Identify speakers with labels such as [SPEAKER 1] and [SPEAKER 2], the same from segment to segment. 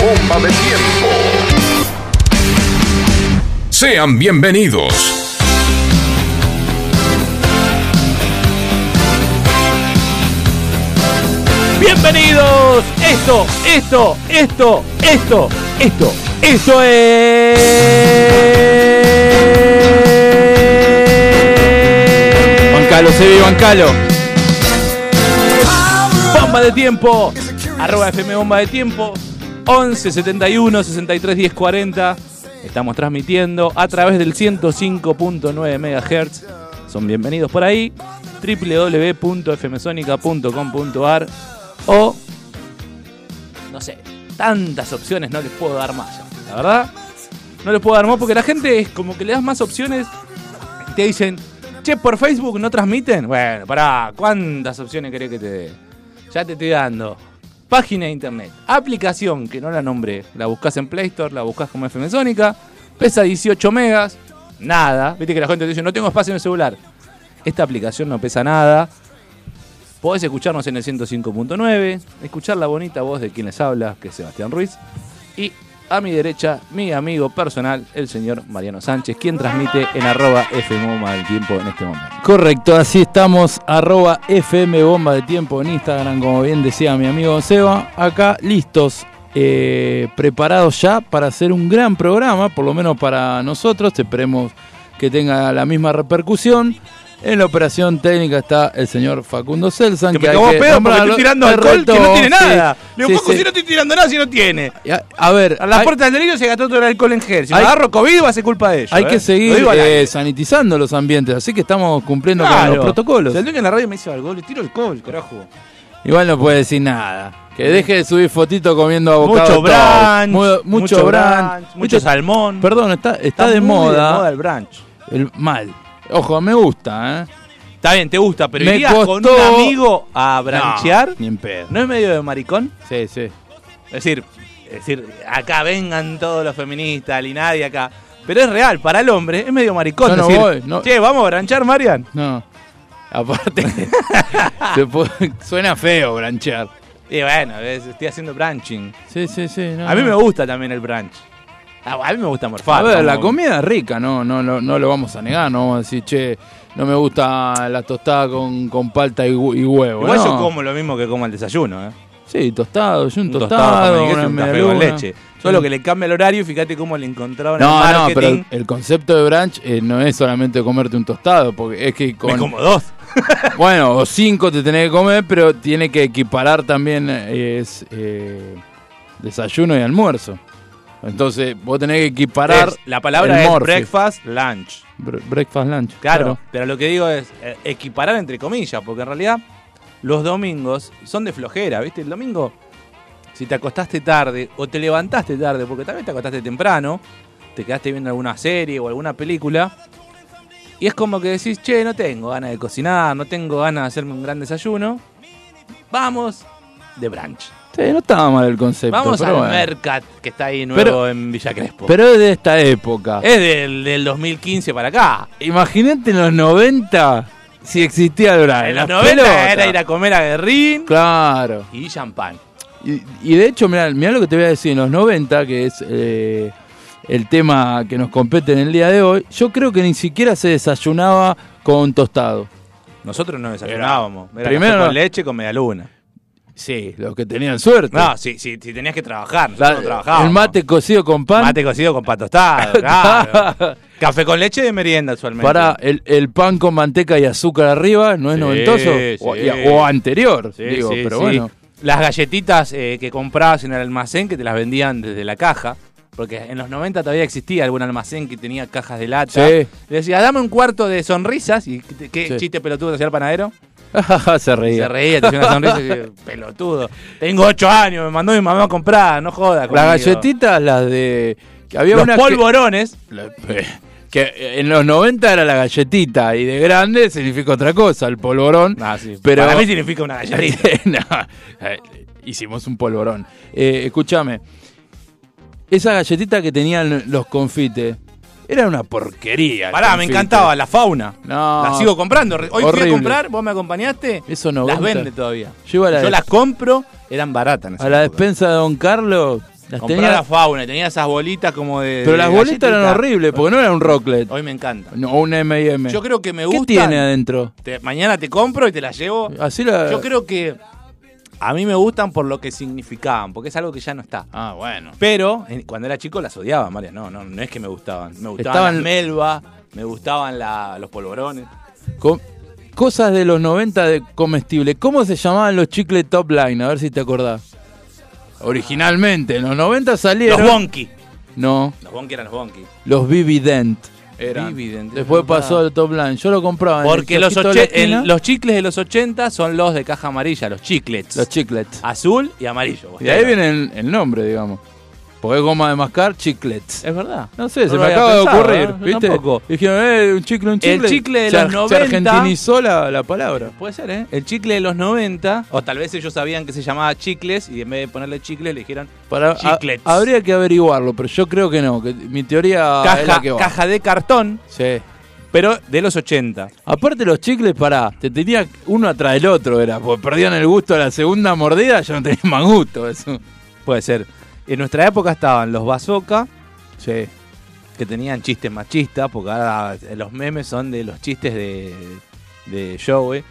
[SPEAKER 1] Bomba de Tiempo. Sean bienvenidos.
[SPEAKER 2] Bienvenidos. Esto, esto, esto, esto, esto, esto es. Bancalo, se ve, bancalo. Bomba de tiempo. Arroba FM Bomba de Tiempo. 11 71 63 10 40. Estamos transmitiendo a través del 105.9 MHz. Son bienvenidos por ahí. www.fmsonica.com.ar o no sé, tantas opciones no les puedo dar más la verdad. No les puedo dar más porque la gente es como que le das más opciones y te dicen, che, por Facebook no transmiten. Bueno, pará, ¿cuántas opciones querés que te dé? Ya te estoy dando. Página de internet, aplicación que no la nombré, la buscas en Play Store, la buscas como FM Sónica, pesa 18 megas, nada. Viste que la gente te dice, no tengo espacio en el celular. Esta aplicación no pesa nada. Podés escucharnos en el 105.9, escuchar la bonita voz de quien les habla, que es Sebastián Ruiz. Y a mi derecha, mi amigo personal, el señor Mariano Sánchez, quien transmite en arroba FM Bomba del Tiempo en este momento.
[SPEAKER 3] Correcto, así estamos, arroba FM Bomba de Tiempo en Instagram, como bien decía mi amigo Seba. Acá listos, eh, preparados ya para hacer un gran programa, por lo menos para nosotros. Esperemos que tenga la misma repercusión. En la operación técnica está el señor Facundo Celsan.
[SPEAKER 2] Que me
[SPEAKER 3] hay
[SPEAKER 2] cagó
[SPEAKER 3] que
[SPEAKER 2] pedo porque estoy tirando alcohol que no tiene
[SPEAKER 3] sí,
[SPEAKER 2] nada. Le digo,
[SPEAKER 3] sí,
[SPEAKER 2] "Coco,
[SPEAKER 3] sí.
[SPEAKER 2] si no estoy tirando nada si no tiene.
[SPEAKER 3] A, a ver,
[SPEAKER 2] A las
[SPEAKER 3] hay,
[SPEAKER 2] puertas del delito se gastó todo el alcohol en gel. Si me
[SPEAKER 3] hay-
[SPEAKER 2] agarro COVID va a ser culpa de ellos.
[SPEAKER 3] hay
[SPEAKER 2] ¿eh?
[SPEAKER 3] que
[SPEAKER 2] Lo
[SPEAKER 3] seguir
[SPEAKER 2] al
[SPEAKER 3] eh, sanitizando los ambientes, así que estamos cumpliendo con
[SPEAKER 2] Claro.
[SPEAKER 3] los protocolos.
[SPEAKER 2] Si el dueño en la radio me dice algo, le tiro alcohol, carajo.
[SPEAKER 3] Igual no puede decir nada. Que deje de subir fotito comiendo abocado.
[SPEAKER 2] Mucho brunch,
[SPEAKER 3] Mu- mucho, brunch.
[SPEAKER 2] mucho salmón.
[SPEAKER 3] Perdón, está, está, de,
[SPEAKER 2] muy
[SPEAKER 3] moda,
[SPEAKER 2] de moda el brunch.
[SPEAKER 3] el mal. Ojo, me gusta, ¿eh?
[SPEAKER 2] Está bien, te gusta, pero
[SPEAKER 3] Me
[SPEAKER 2] irías con un amigo a branchear.
[SPEAKER 3] No, ni en pedo.
[SPEAKER 2] ¿No es medio de maricón?
[SPEAKER 3] Sí, sí.
[SPEAKER 2] Es decir, es decir, acá vengan todos los feministas, y nadie acá. Pero es real, para el hombre es medio maricón.
[SPEAKER 3] Yo no
[SPEAKER 2] decir,
[SPEAKER 3] voy, no.
[SPEAKER 2] Che, vamos a branchar, Marian.
[SPEAKER 3] No. Aparte, se puede- suena feo branchear.
[SPEAKER 2] Y bueno, es- estoy haciendo branching.
[SPEAKER 3] Sí, sí, sí. no,
[SPEAKER 2] A mí
[SPEAKER 3] no.
[SPEAKER 2] me gusta también el brunch. A a mí me gusta morfar.
[SPEAKER 3] A ver, la comida es rica, no, no, no, no lo vamos a negar, no vamos a decir, che, no me gusta la tostada con, con palta y, hu- y huevo.
[SPEAKER 2] Igual
[SPEAKER 3] no.
[SPEAKER 2] yo como lo mismo que como el desayuno, ¿eh?
[SPEAKER 3] Sí, tostado, yo un,
[SPEAKER 2] Un
[SPEAKER 3] tostado,
[SPEAKER 2] tostado,
[SPEAKER 3] una
[SPEAKER 2] un café con leche. Solo que le cambia el horario y fíjate cómo le encontraron
[SPEAKER 3] No,
[SPEAKER 2] el
[SPEAKER 3] no,
[SPEAKER 2] marketing.
[SPEAKER 3] pero el, concepto de brunch eh, no es solamente comerte un tostado, porque es que
[SPEAKER 2] Me
[SPEAKER 3] con...
[SPEAKER 2] como dos.
[SPEAKER 3] Bueno, o cinco te tenés que comer, pero tiene que equiparar también eh, es eh, desayuno y almuerzo. Entonces, vos tenés que equiparar
[SPEAKER 2] Es- la palabra es
[SPEAKER 3] morphy.
[SPEAKER 2] breakfast, lunch.
[SPEAKER 3] Bre- breakfast lunch.
[SPEAKER 2] Claro, pero lo que digo es eh, equiparar entre comillas, porque en realidad los domingos son de flojera, ¿viste? El domingo, si te acostaste tarde o te levantaste tarde, porque también te acostaste temprano, te quedaste viendo alguna serie o alguna película, y es como que decís, che, no tengo ganas de cocinar, no tengo ganas de hacerme un gran desayuno, vamos de brunch.
[SPEAKER 3] Sí, no estaba mal el concepto.
[SPEAKER 2] Vamos
[SPEAKER 3] pero
[SPEAKER 2] al
[SPEAKER 3] bueno.
[SPEAKER 2] Mercat, que está ahí nuevo
[SPEAKER 3] Pero-
[SPEAKER 2] en Villa Crespo.
[SPEAKER 3] Pero es de esta época.
[SPEAKER 2] es del, del 2015 para acá.
[SPEAKER 3] Imagínate en los 90 si existía el.
[SPEAKER 2] En los
[SPEAKER 3] las
[SPEAKER 2] 90
[SPEAKER 3] pelotas.
[SPEAKER 2] era ir a comer a Guerrín
[SPEAKER 3] Claro.
[SPEAKER 2] y champán.
[SPEAKER 3] Y, y de hecho, mira, lo que te voy a decir, en los 90, que es eh, el tema que nos compete en el día de hoy, yo creo que ni siquiera se desayunaba con tostado.
[SPEAKER 2] Nosotros no desayunábamos. Era
[SPEAKER 3] Primero
[SPEAKER 2] con leche con media luna.
[SPEAKER 3] Sí, los que tenían suerte.
[SPEAKER 2] No, sí, si tenías que trabajar.
[SPEAKER 3] La-
[SPEAKER 2] no
[SPEAKER 3] el mate cocido con pan.
[SPEAKER 2] Mate cocido con pan tostado, claro. Café con leche de merienda usualmente.
[SPEAKER 3] Para el, el pan con manteca y azúcar arriba, ¿no es
[SPEAKER 2] Sí,
[SPEAKER 3] noventoso? O,
[SPEAKER 2] sí.
[SPEAKER 3] y- o anterior,
[SPEAKER 2] Sí,
[SPEAKER 3] digo,
[SPEAKER 2] sí,
[SPEAKER 3] pero bueno.
[SPEAKER 2] Las galletitas eh, que comprabas en el almacén que te las vendían desde la caja. Porque en los 90 todavía existía algún almacén que tenía cajas de lata.
[SPEAKER 3] Sí.
[SPEAKER 2] Le decía, dame un cuarto de sonrisas. ¿Y qué, chiste pelotudo hacía el panadero?
[SPEAKER 3] Se reía.
[SPEAKER 2] Se reía, te hacía una sonrisa y decía, pelotudo. Tengo 8 años, me mandó mi mamá a comprar, no jodas.
[SPEAKER 3] Las galletitas, las de. Que había
[SPEAKER 2] Los polvorones.
[SPEAKER 3] Que, la- que en los 90 era la galletita y de grande significa otra cosa, el polvorón.
[SPEAKER 2] Ah, sí.
[SPEAKER 3] Pero-
[SPEAKER 2] Para mí significa una galletita.
[SPEAKER 3] No, eh, hicimos un polvorón. Eh, escúchame, esa galletita que tenían los confites era una porquería.
[SPEAKER 2] Pará, me encantaba la fauna.
[SPEAKER 3] No.
[SPEAKER 2] La sigo comprando. Hoy fui
[SPEAKER 3] Horrible.
[SPEAKER 2] a comprar, vos me acompañaste.
[SPEAKER 3] Eso no
[SPEAKER 2] Las vende todavía.
[SPEAKER 3] Yo la,
[SPEAKER 2] Yo las compro, eran baratas. en esa
[SPEAKER 3] a la despensa de Don Carlos. Las
[SPEAKER 2] Comprá
[SPEAKER 3] tenía,
[SPEAKER 2] la fauna, tenía esas bolitas como de.
[SPEAKER 3] pero
[SPEAKER 2] de
[SPEAKER 3] las bolitas eran horribles porque no era un rocklet.
[SPEAKER 2] Hoy me encanta.
[SPEAKER 3] No, un M&M.
[SPEAKER 2] Yo creo que me
[SPEAKER 3] ¿Qué
[SPEAKER 2] gustan.
[SPEAKER 3] tiene adentro?
[SPEAKER 2] Te- mañana te compro y te las llevo.
[SPEAKER 3] Así la...
[SPEAKER 2] Yo creo que a mí me gustan por lo que significaban, porque es algo que ya no está.
[SPEAKER 3] Ah, bueno.
[SPEAKER 2] Pero en- cuando era chico las odiaba, María. No, no, no es que me gustaban. Me gustaban
[SPEAKER 3] Estaban-
[SPEAKER 2] las melva, me gustaban la- los polvorones.
[SPEAKER 3] Co- cosas de los 90 de comestible. ¿Cómo se llamaban los chicles top line? A ver si te acordás. Originalmente, en los 90 salieron.
[SPEAKER 2] Los bonky.
[SPEAKER 3] No,
[SPEAKER 2] Los bonky eran los bonky.
[SPEAKER 3] los Vivident. Eran.
[SPEAKER 2] Vivident, es
[SPEAKER 3] Después
[SPEAKER 2] verdad.
[SPEAKER 3] pasó al top line. Yo lo compraba. en el
[SPEAKER 2] Porque los, el-
[SPEAKER 3] esquina.
[SPEAKER 2] los chicles de los 80 son los de caja amarilla, los chiclets.
[SPEAKER 3] Los chiclets.
[SPEAKER 2] Azul y amarillo.
[SPEAKER 3] Y de ahí viene el, el nombre, digamos. Porque es goma de mascar, chiclets.
[SPEAKER 2] Es verdad.
[SPEAKER 3] No sé,
[SPEAKER 2] No
[SPEAKER 3] se me acaba
[SPEAKER 2] pensado,
[SPEAKER 3] de ocurrir,
[SPEAKER 2] ¿eh?
[SPEAKER 3] ¿viste?
[SPEAKER 2] tampoco.
[SPEAKER 3] Dijeron, eh, un chicle, un chicle.
[SPEAKER 2] El chicle de
[SPEAKER 3] se,
[SPEAKER 2] los
[SPEAKER 3] ar-
[SPEAKER 2] 90.
[SPEAKER 3] Se argentinizó la, la palabra.
[SPEAKER 2] Puede ser, ¿eh? El chicle de los 90, o tal vez ellos sabían que se llamaba chicles y en vez de ponerle chicles le dijeron
[SPEAKER 3] Para, a-
[SPEAKER 2] Chiclets.
[SPEAKER 3] habría que averiguarlo, pero yo creo que no. Que mi teoría es
[SPEAKER 2] caja,
[SPEAKER 3] la que va.
[SPEAKER 2] caja de cartón,
[SPEAKER 3] Sí.
[SPEAKER 2] pero de los 80.
[SPEAKER 3] Aparte los chicles, pará, te tenía uno atrás del otro, era, porque perdían el gusto a la segunda mordida, ya no tenía más gusto eso.
[SPEAKER 2] Puede ser. En nuestra época estaban los bazooka,
[SPEAKER 3] Sí.
[SPEAKER 2] que tenían chistes machistas, porque ahora los memes son de los chistes de, de Joey.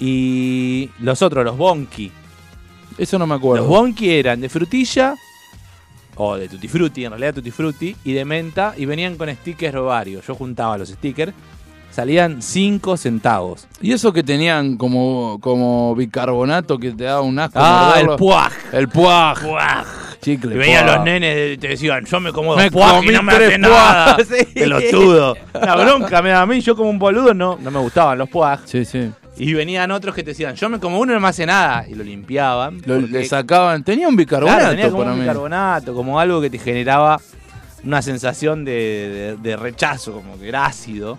[SPEAKER 2] Y los otros, los bonky.
[SPEAKER 3] Eso no me acuerdo.
[SPEAKER 2] Los bonky eran de frutilla, o de tutti frutti, en realidad tutti frutti, y de menta, y venían con stickers varios. Yo juntaba los stickers, salían 5 centavos.
[SPEAKER 3] y eso que tenían como, como bicarbonato que te daba un asco.
[SPEAKER 2] Ah, el puaj.
[SPEAKER 3] El puaj.
[SPEAKER 2] Puaj.
[SPEAKER 3] Chicle.
[SPEAKER 2] Y venían
[SPEAKER 3] puaj.
[SPEAKER 2] los nenes y te decían, yo me como dos puaj y no me hace nada.
[SPEAKER 3] Sí.
[SPEAKER 2] Pelotudo. La bronca me da a mí, yo como un boludo no, no me gustaban los puaj.
[SPEAKER 3] Sí, sí.
[SPEAKER 2] Y venían otros que te decían, yo me como uno y no me hace nada. Y lo limpiaban.
[SPEAKER 3] Lo-
[SPEAKER 2] porque-
[SPEAKER 3] le sacaban. Tenía un bicarbonato
[SPEAKER 2] Claro, tenía como
[SPEAKER 3] para
[SPEAKER 2] un
[SPEAKER 3] mí.
[SPEAKER 2] bicarbonato, como algo que te generaba una sensación de, de- de rechazo, como que era ácido.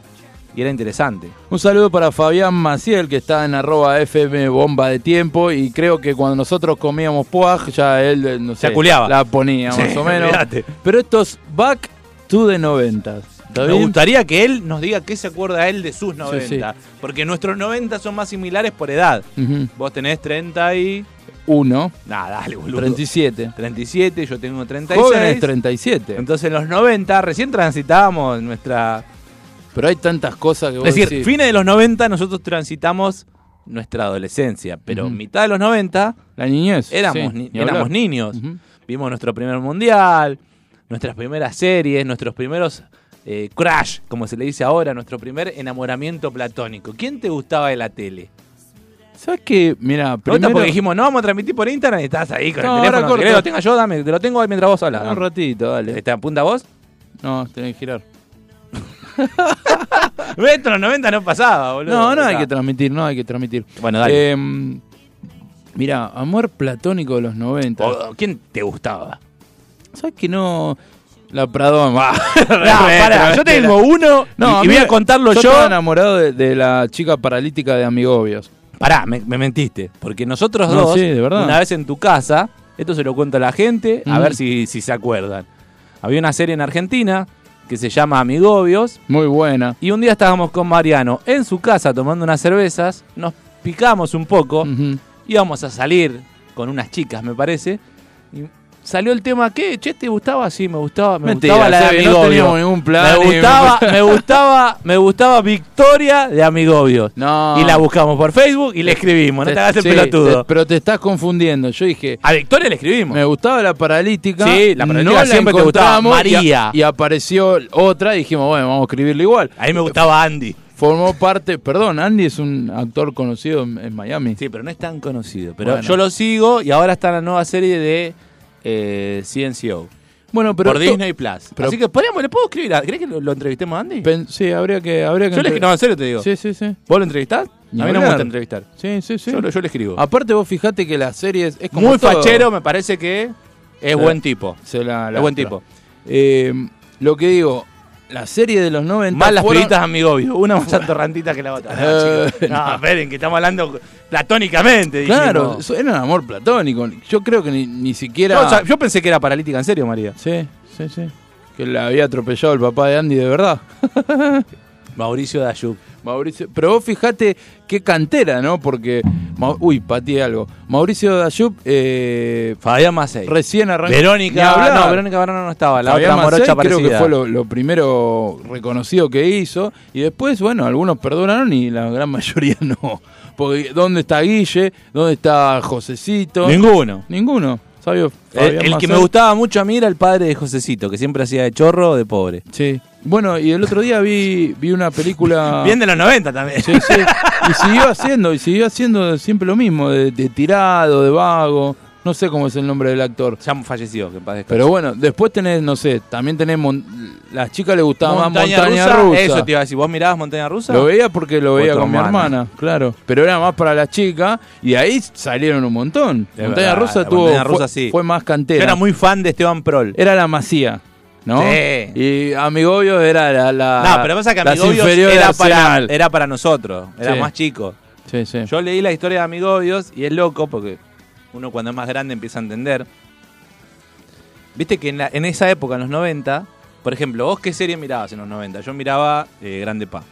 [SPEAKER 2] Y era interesante.
[SPEAKER 3] Un saludo para Fabián Maciel, que está en arroba FM Bomba de Tiempo. Y creo que cuando nosotros comíamos puaj, ya él, eh, no sé,
[SPEAKER 2] aculeaba.
[SPEAKER 3] la ponía
[SPEAKER 2] Sí,
[SPEAKER 3] más o menos.
[SPEAKER 2] olvídate.
[SPEAKER 3] Pero estos back to the 90. ¿Está
[SPEAKER 2] Me gustaría que él nos diga qué se acuerda él de sus 90.
[SPEAKER 3] sí.
[SPEAKER 2] Porque nuestros 90 son más similares por edad.
[SPEAKER 3] Ujú.
[SPEAKER 2] Vos tenés 30 y...
[SPEAKER 3] Uno,
[SPEAKER 2] Nada, dale, boludo.
[SPEAKER 3] 37.
[SPEAKER 2] 37, yo tengo 36.
[SPEAKER 3] Jóvenes 37.
[SPEAKER 2] Entonces en los 90 recién transitábamos nuestra...
[SPEAKER 3] Pero hay tantas cosas que vos
[SPEAKER 2] Es decir,
[SPEAKER 3] decís,
[SPEAKER 2] fines de los 90 nosotros transitamos nuestra adolescencia, pero mitad de los 90
[SPEAKER 3] la niñez.
[SPEAKER 2] éramos,
[SPEAKER 3] sí,
[SPEAKER 2] ni-
[SPEAKER 3] ni
[SPEAKER 2] éramos niños. Vimos nuestro primer mundial, nuestras primeras series, nuestros primeros eh, crash, como se le dice ahora, nuestro primer enamoramiento platónico. ¿Quién te gustaba de la tele?
[SPEAKER 3] ¿Sabes qué? Mira, primero...
[SPEAKER 2] porque dijimos, no vamos a transmitir por internet y estás ahí con
[SPEAKER 3] No,
[SPEAKER 2] el
[SPEAKER 3] ahora
[SPEAKER 2] teléfono. ¿Querés que lo tenga yo? Dame, te lo tengo ahí mientras vos hablas.
[SPEAKER 3] Un ratito, dale.
[SPEAKER 2] ¿Te apunta vos?
[SPEAKER 3] No, tenés que girar.
[SPEAKER 2] Esto en los 90 no pasaba, boludo.
[SPEAKER 3] No, no hay que transmitir, no hay que transmitir.
[SPEAKER 2] Bueno, dale.
[SPEAKER 3] Eh, mira, amor platónico de los 90.
[SPEAKER 2] O- ¿Quién te gustaba?
[SPEAKER 3] ¿Sabes que no? La Pradón. va.
[SPEAKER 2] No, pará, yo tengo uno
[SPEAKER 3] No,
[SPEAKER 2] y, voy a contarlo
[SPEAKER 3] yo.
[SPEAKER 2] yo.
[SPEAKER 3] estaba enamorado de, de la chica paralítica de Amigobios.
[SPEAKER 2] Pará, me, me mentiste. Porque nosotros
[SPEAKER 3] No,
[SPEAKER 2] dos,
[SPEAKER 3] sí, de verdad.
[SPEAKER 2] una vez en tu casa, esto se lo cuento a la gente, a ver si, si se acuerdan. Había una serie en Argentina que se llama Amigobios.
[SPEAKER 3] Muy buena.
[SPEAKER 2] Y un día estábamos con Mariano en su casa tomando unas cervezas. Nos picamos un poco.
[SPEAKER 3] Ujú.
[SPEAKER 2] Íbamos a salir con unas chicas, me parece. Y salió el tema, ¿qué? Che, ¿te gustaba? Sí, me gustaba, me
[SPEAKER 3] Mentira,
[SPEAKER 2] gustaba la de
[SPEAKER 3] Sebi, no
[SPEAKER 2] Amigobios.
[SPEAKER 3] teníamos ningún plan,
[SPEAKER 2] Me gustaba, me gustaba, me gustaba Victoria de Amigobios.
[SPEAKER 3] No.
[SPEAKER 2] Y la buscamos por Facebook y le escribimos, no te hagas el
[SPEAKER 3] Sí,
[SPEAKER 2] pelotudo.
[SPEAKER 3] te- pero te estás confundiendo. Yo dije,
[SPEAKER 2] A Victoria le escribimos.
[SPEAKER 3] me gustaba la paralítica.
[SPEAKER 2] Sí, la paralítica
[SPEAKER 3] no la
[SPEAKER 2] siempre te gustaba.
[SPEAKER 3] encontramos y a-
[SPEAKER 2] María.
[SPEAKER 3] Y, apareció otra y dijimos, bueno, vamos a escribirle igual.
[SPEAKER 2] A mí me gustaba Andy.
[SPEAKER 3] Formó parte, perdón, Andy es un actor conocido en, en Miami.
[SPEAKER 2] Sí, pero no es tan conocido. Pero
[SPEAKER 3] Bueno.
[SPEAKER 2] yo lo sigo y ahora está en la nueva serie de eh, CNCO.
[SPEAKER 3] Bueno, pero
[SPEAKER 2] por Disney Plus.
[SPEAKER 3] pero-
[SPEAKER 2] Así que podríamos, le puedo escribir. a- ¿Querés que lo, lo entrevistemos a Andy?
[SPEAKER 3] pen- sí, habría que, habría que
[SPEAKER 2] Yo le, no, en serio te digo.
[SPEAKER 3] Sí, sí, sí.
[SPEAKER 2] ¿Vos lo entrevistás?
[SPEAKER 3] Ni
[SPEAKER 2] a mí no me gusta entrevistar.
[SPEAKER 3] Sí, sí, sí.
[SPEAKER 2] Yo, yo le escribo.
[SPEAKER 3] Aparte vos fijate que las series es como
[SPEAKER 2] Muy
[SPEAKER 3] todo.
[SPEAKER 2] fachero, me parece que es buen tipo.
[SPEAKER 3] Se la-
[SPEAKER 2] Es buen tipo.
[SPEAKER 3] Eh, lo que digo, la serie de los 90
[SPEAKER 2] Más las
[SPEAKER 3] fueron-
[SPEAKER 2] pibitas amigobios. Una más atorrantita que la otra. No,
[SPEAKER 3] Eh,
[SPEAKER 2] chicos. no, esperen, que estamos hablando platónicamente.
[SPEAKER 3] Claro, era un amor platónico. Yo creo que ni, ni siquiera.
[SPEAKER 2] Yo, o sea, yo pensé que era paralítica, en serio, María.
[SPEAKER 3] Sí, sí, sí. Que la había atropellado el papá de Andy de verdad.
[SPEAKER 2] Mauricio Dayuk.
[SPEAKER 3] Mauricio, pero vos fijate qué cantera, ¿no? Porque. Uy, pateé algo. Mauricio Dayup eh,
[SPEAKER 2] Fabián Macei.
[SPEAKER 3] recién arrancó. Ni
[SPEAKER 2] Verónica. No, Verónica Barano no estaba. La
[SPEAKER 3] Fabián
[SPEAKER 2] otra
[SPEAKER 3] Macei
[SPEAKER 2] morocha
[SPEAKER 3] creo que fue lo, lo primero reconocido que hizo. Y después, bueno, algunos perdonaron y la gran mayoría no. Porque ¿dónde está Guille? ¿Dónde está Josecito?
[SPEAKER 2] Ninguno.
[SPEAKER 3] Ninguno. ¿Sabio?
[SPEAKER 2] El,
[SPEAKER 3] Fabián
[SPEAKER 2] el que me gustaba mucho a mí era el padre de Josecito, que siempre hacía de chorro o de pobre.
[SPEAKER 3] Sí. Bueno, y el otro día vi, vi una película.
[SPEAKER 2] Bien de los 90 también.
[SPEAKER 3] Sí, sí. Y siguió haciendo, y siguió haciendo siempre lo mismo, de, de tirado, de vago. No sé cómo es el nombre del actor.
[SPEAKER 2] Ya falleció, que paz.
[SPEAKER 3] Pero bueno, después tenés, no sé, también tenés. mon- Las chicas les gustaba más Montaña
[SPEAKER 2] rusa,
[SPEAKER 3] Rusa.
[SPEAKER 2] Eso te iba a decir. ¿Vos mirabas Montaña Rusa?
[SPEAKER 3] Lo veía porque lo veía con mi
[SPEAKER 2] hermana.
[SPEAKER 3] claro. Pero era más para las chicas y de ahí salieron un montón. Montaña
[SPEAKER 2] verdad,
[SPEAKER 3] Rusa tuvo.
[SPEAKER 2] Montaña
[SPEAKER 3] fue,
[SPEAKER 2] Rusa sí.
[SPEAKER 3] fue más
[SPEAKER 2] Yo
[SPEAKER 3] cantera.
[SPEAKER 2] era muy fan de Esteban Prol.
[SPEAKER 3] Era la masía, ¿no?
[SPEAKER 2] Sí.
[SPEAKER 3] Y Amigobios era la. la
[SPEAKER 2] no, pero pasa que Amigobios era
[SPEAKER 3] de
[SPEAKER 2] para, era para nosotros. Era
[SPEAKER 3] Sí.
[SPEAKER 2] más chico.
[SPEAKER 3] Sí, sí.
[SPEAKER 2] Yo leí la historia de Amigobios y es loco porque uno cuando es más grande empieza a entender. Viste que en, la- en esa época, en los 90, por ejemplo, vos qué serie mirabas en los 90? Yo miraba eh, Grande Pa.